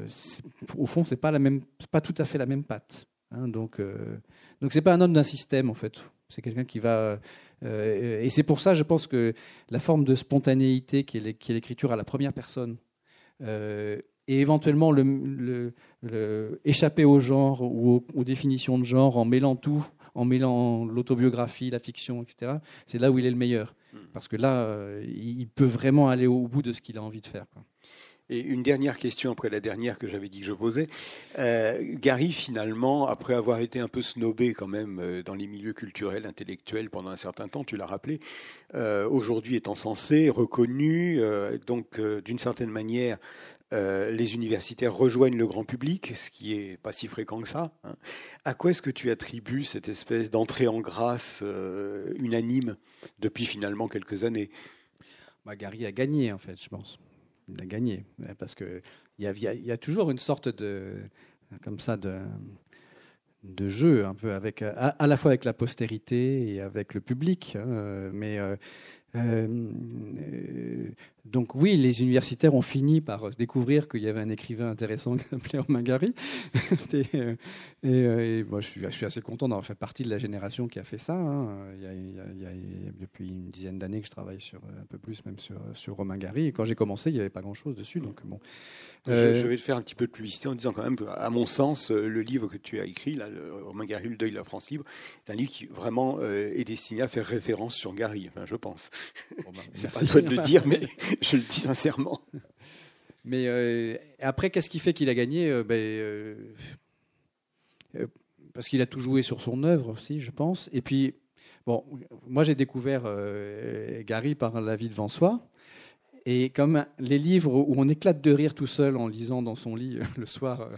au fond, c'est pas la même, pas tout à fait la même patte. Hein, donc, euh, donc c'est pas un homme d'un système en fait. C'est quelqu'un qui va euh, et c'est pour ça, je pense que la forme de spontanéité qui est l'écriture à la première personne euh, et éventuellement le, échapper au genre ou aux, définitions de genre en mêlant tout, en mêlant l'autobiographie, la fiction, etc. C'est là où il est le meilleur hmm. parce que là, il peut vraiment aller au bout de ce qu'il a envie de faire. Et une dernière question après la dernière que j'avais dit que je posais. Euh, Gary, finalement, après avoir été un peu snobé quand même euh, dans les milieux culturels, intellectuels pendant un certain temps, tu l'as rappelé, euh, aujourd'hui est encensé, reconnu, donc d'une certaine manière, les universitaires rejoignent le grand public, ce qui est pas si fréquent que ça. Hein. À quoi est-ce que tu attribues cette espèce d'entrée en grâce unanime depuis finalement quelques années? Bah, Gary a gagné, en fait, je pense il a gagné. Parce qu'il y a, y a toujours une sorte de, comme ça, de, de jeu, un peu, avec, à, la fois avec la postérité et avec le public. Hein, mais euh, euh, donc oui, les universitaires ont fini par découvrir qu'il y avait un écrivain intéressant qui s'appelait Romain Gary. et, euh, et, moi, je suis, je suis, assez content d'avoir fait partie de la génération qui a fait ça. Hein. Il, y a, il, y a, depuis une dizaine d'années que je travaille sur un peu plus même sur, sur Romain Gary. Et quand j'ai commencé, il n'y avait pas grand-chose dessus. Donc bon, euh, je, vais te faire un petit peu de publicité en disant quand même, à mon sens, euh, le livre que tu as écrit, là, le Romain Gary, Le deuil de la France libre, est un livre qui vraiment euh, est destiné à faire référence sur Gary, enfin, je pense. Bon ben, C'est pas le de le dire, mais je le dis sincèrement. Mais après, qu'est-ce qui fait qu'il a gagné ben, Parce qu'il a tout joué sur son œuvre aussi, je pense. Et puis, bon, moi j'ai découvert Gary par La vie devant soi. Et comme les livres où on éclate de rire tout seul en lisant dans son lit euh, le soir,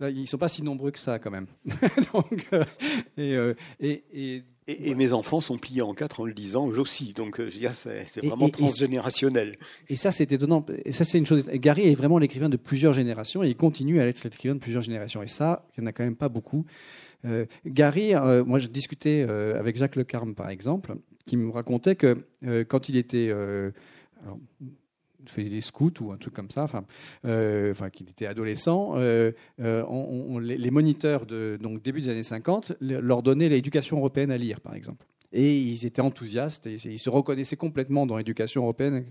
euh, ils ne sont pas si nombreux que ça quand même. Euh, et, mes enfants sont pliés en quatre en le lisant, eux aussi. Donc c'est vraiment transgénérationnel. Et ça, c'est étonnant. Et ça, c'est une chose. Gary est vraiment l'écrivain de plusieurs générations et il continue à être l'écrivain de plusieurs générations. Et ça, il n'y en a quand même pas beaucoup. Gary, moi, je discutais avec Jacques Lecarme, par exemple, qui me racontait que quand il était fait des scouts ou un truc comme ça, enfin, euh, enfin qu'il était adolescent, euh, euh, les, moniteurs de donc début des années 50 leur donnaient l'éducation européenne à lire, par exemple. Et ils étaient enthousiastes et ils se reconnaissaient complètement dans l'éducation européenne.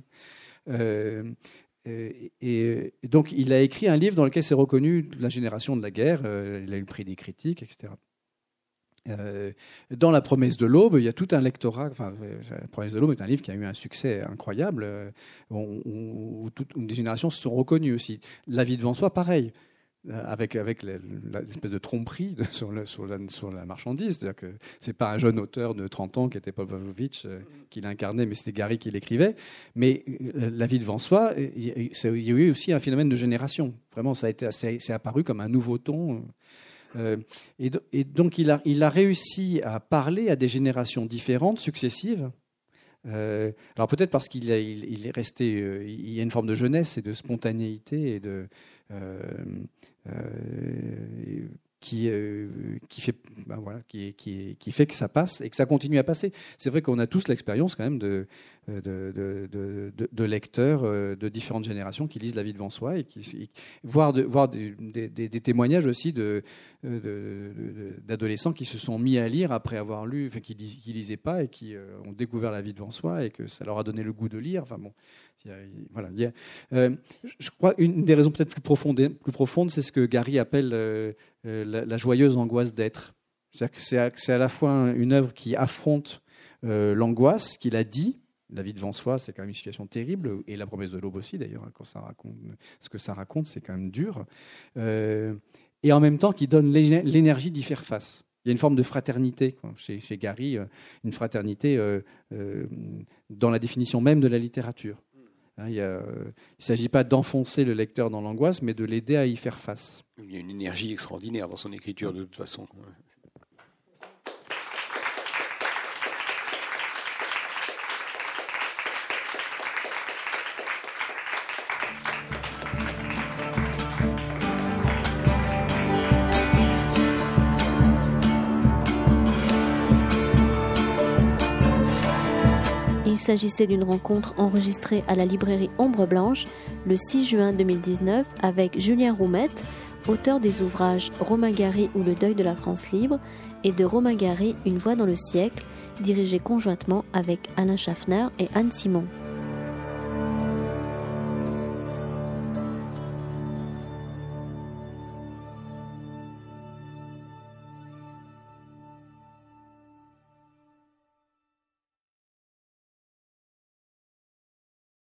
Et, donc, il a écrit un livre dans lequel s'est reconnu la génération de la guerre. il a eu le prix des critiques, etc. Euh, dans La promesse de l'aube, il y a tout un lectorat. La promesse de l'aube est un livre qui a eu un succès incroyable, euh, où, toutes des générations se sont reconnues aussi. La vie devant soi, pareil, euh, avec, avec l'espèce de tromperie sur, la, marchandise. C'est-à-dire que c'est pas un jeune auteur de 30 ans qui était Pavlovitch qui l'incarnait, mais c'était Gary qui l'écrivait. Mais La vie devant soi, il y, a eu aussi un phénomène de génération. Vraiment, ça a été, c'est apparu comme un nouveau ton. Euh, et, donc il a, il a réussi à parler à des générations différentes, successives. Euh, alors peut-être parce qu'il il, est resté, euh, il y a une forme de jeunesse et de spontanéité et de qui, qui, fait, ben voilà, qui, qui, qui, fait que ça passe et que ça continue à passer. C'est vrai qu'on a tous l'expérience quand même de, de, de, de, lecteurs de différentes générations qui lisent La vie devant soi et qui, voir, de, voir des, des, témoignages aussi d'adolescents qui se sont mis à lire après avoir lu, enfin, qui ne lisaient pas et qui euh, ont découvert La vie devant soi et que ça leur a donné le goût de lire. Enfin bon, voilà. Euh, je crois une des raisons peut-être plus profondes, plus profondes, c'est ce que Gary appelle euh, euh, la, joyeuse angoisse d'être. C'est-à-dire que c'est à, la fois une œuvre qui affronte l'angoisse qu'il a dit, La vie devant soi, c'est quand même une situation terrible, et la promesse de l'aube aussi, d'ailleurs, quand ça raconte ce que ça raconte, c'est quand même dur. Euh, et en même temps, qui donne l'énergie d'y faire face. Il y a une forme de fraternité chez, Gary, euh, une fraternité euh, dans la définition même de la littérature. Hein, il ne s'agit pas d'enfoncer le lecteur dans l'angoisse, mais de l'aider à y faire face. Il y a une énergie extraordinaire dans son écriture, de toute façon. S'agissait d'une rencontre enregistrée à la librairie Ombre Blanche le 6 juin 2019 avec Julien Roumette, auteur des ouvrages Romain Gary ou Le deuil de la France libre et de Romain Gary Une voix dans le siècle, dirigé conjointement avec Alain Schaffner et Anne Simon.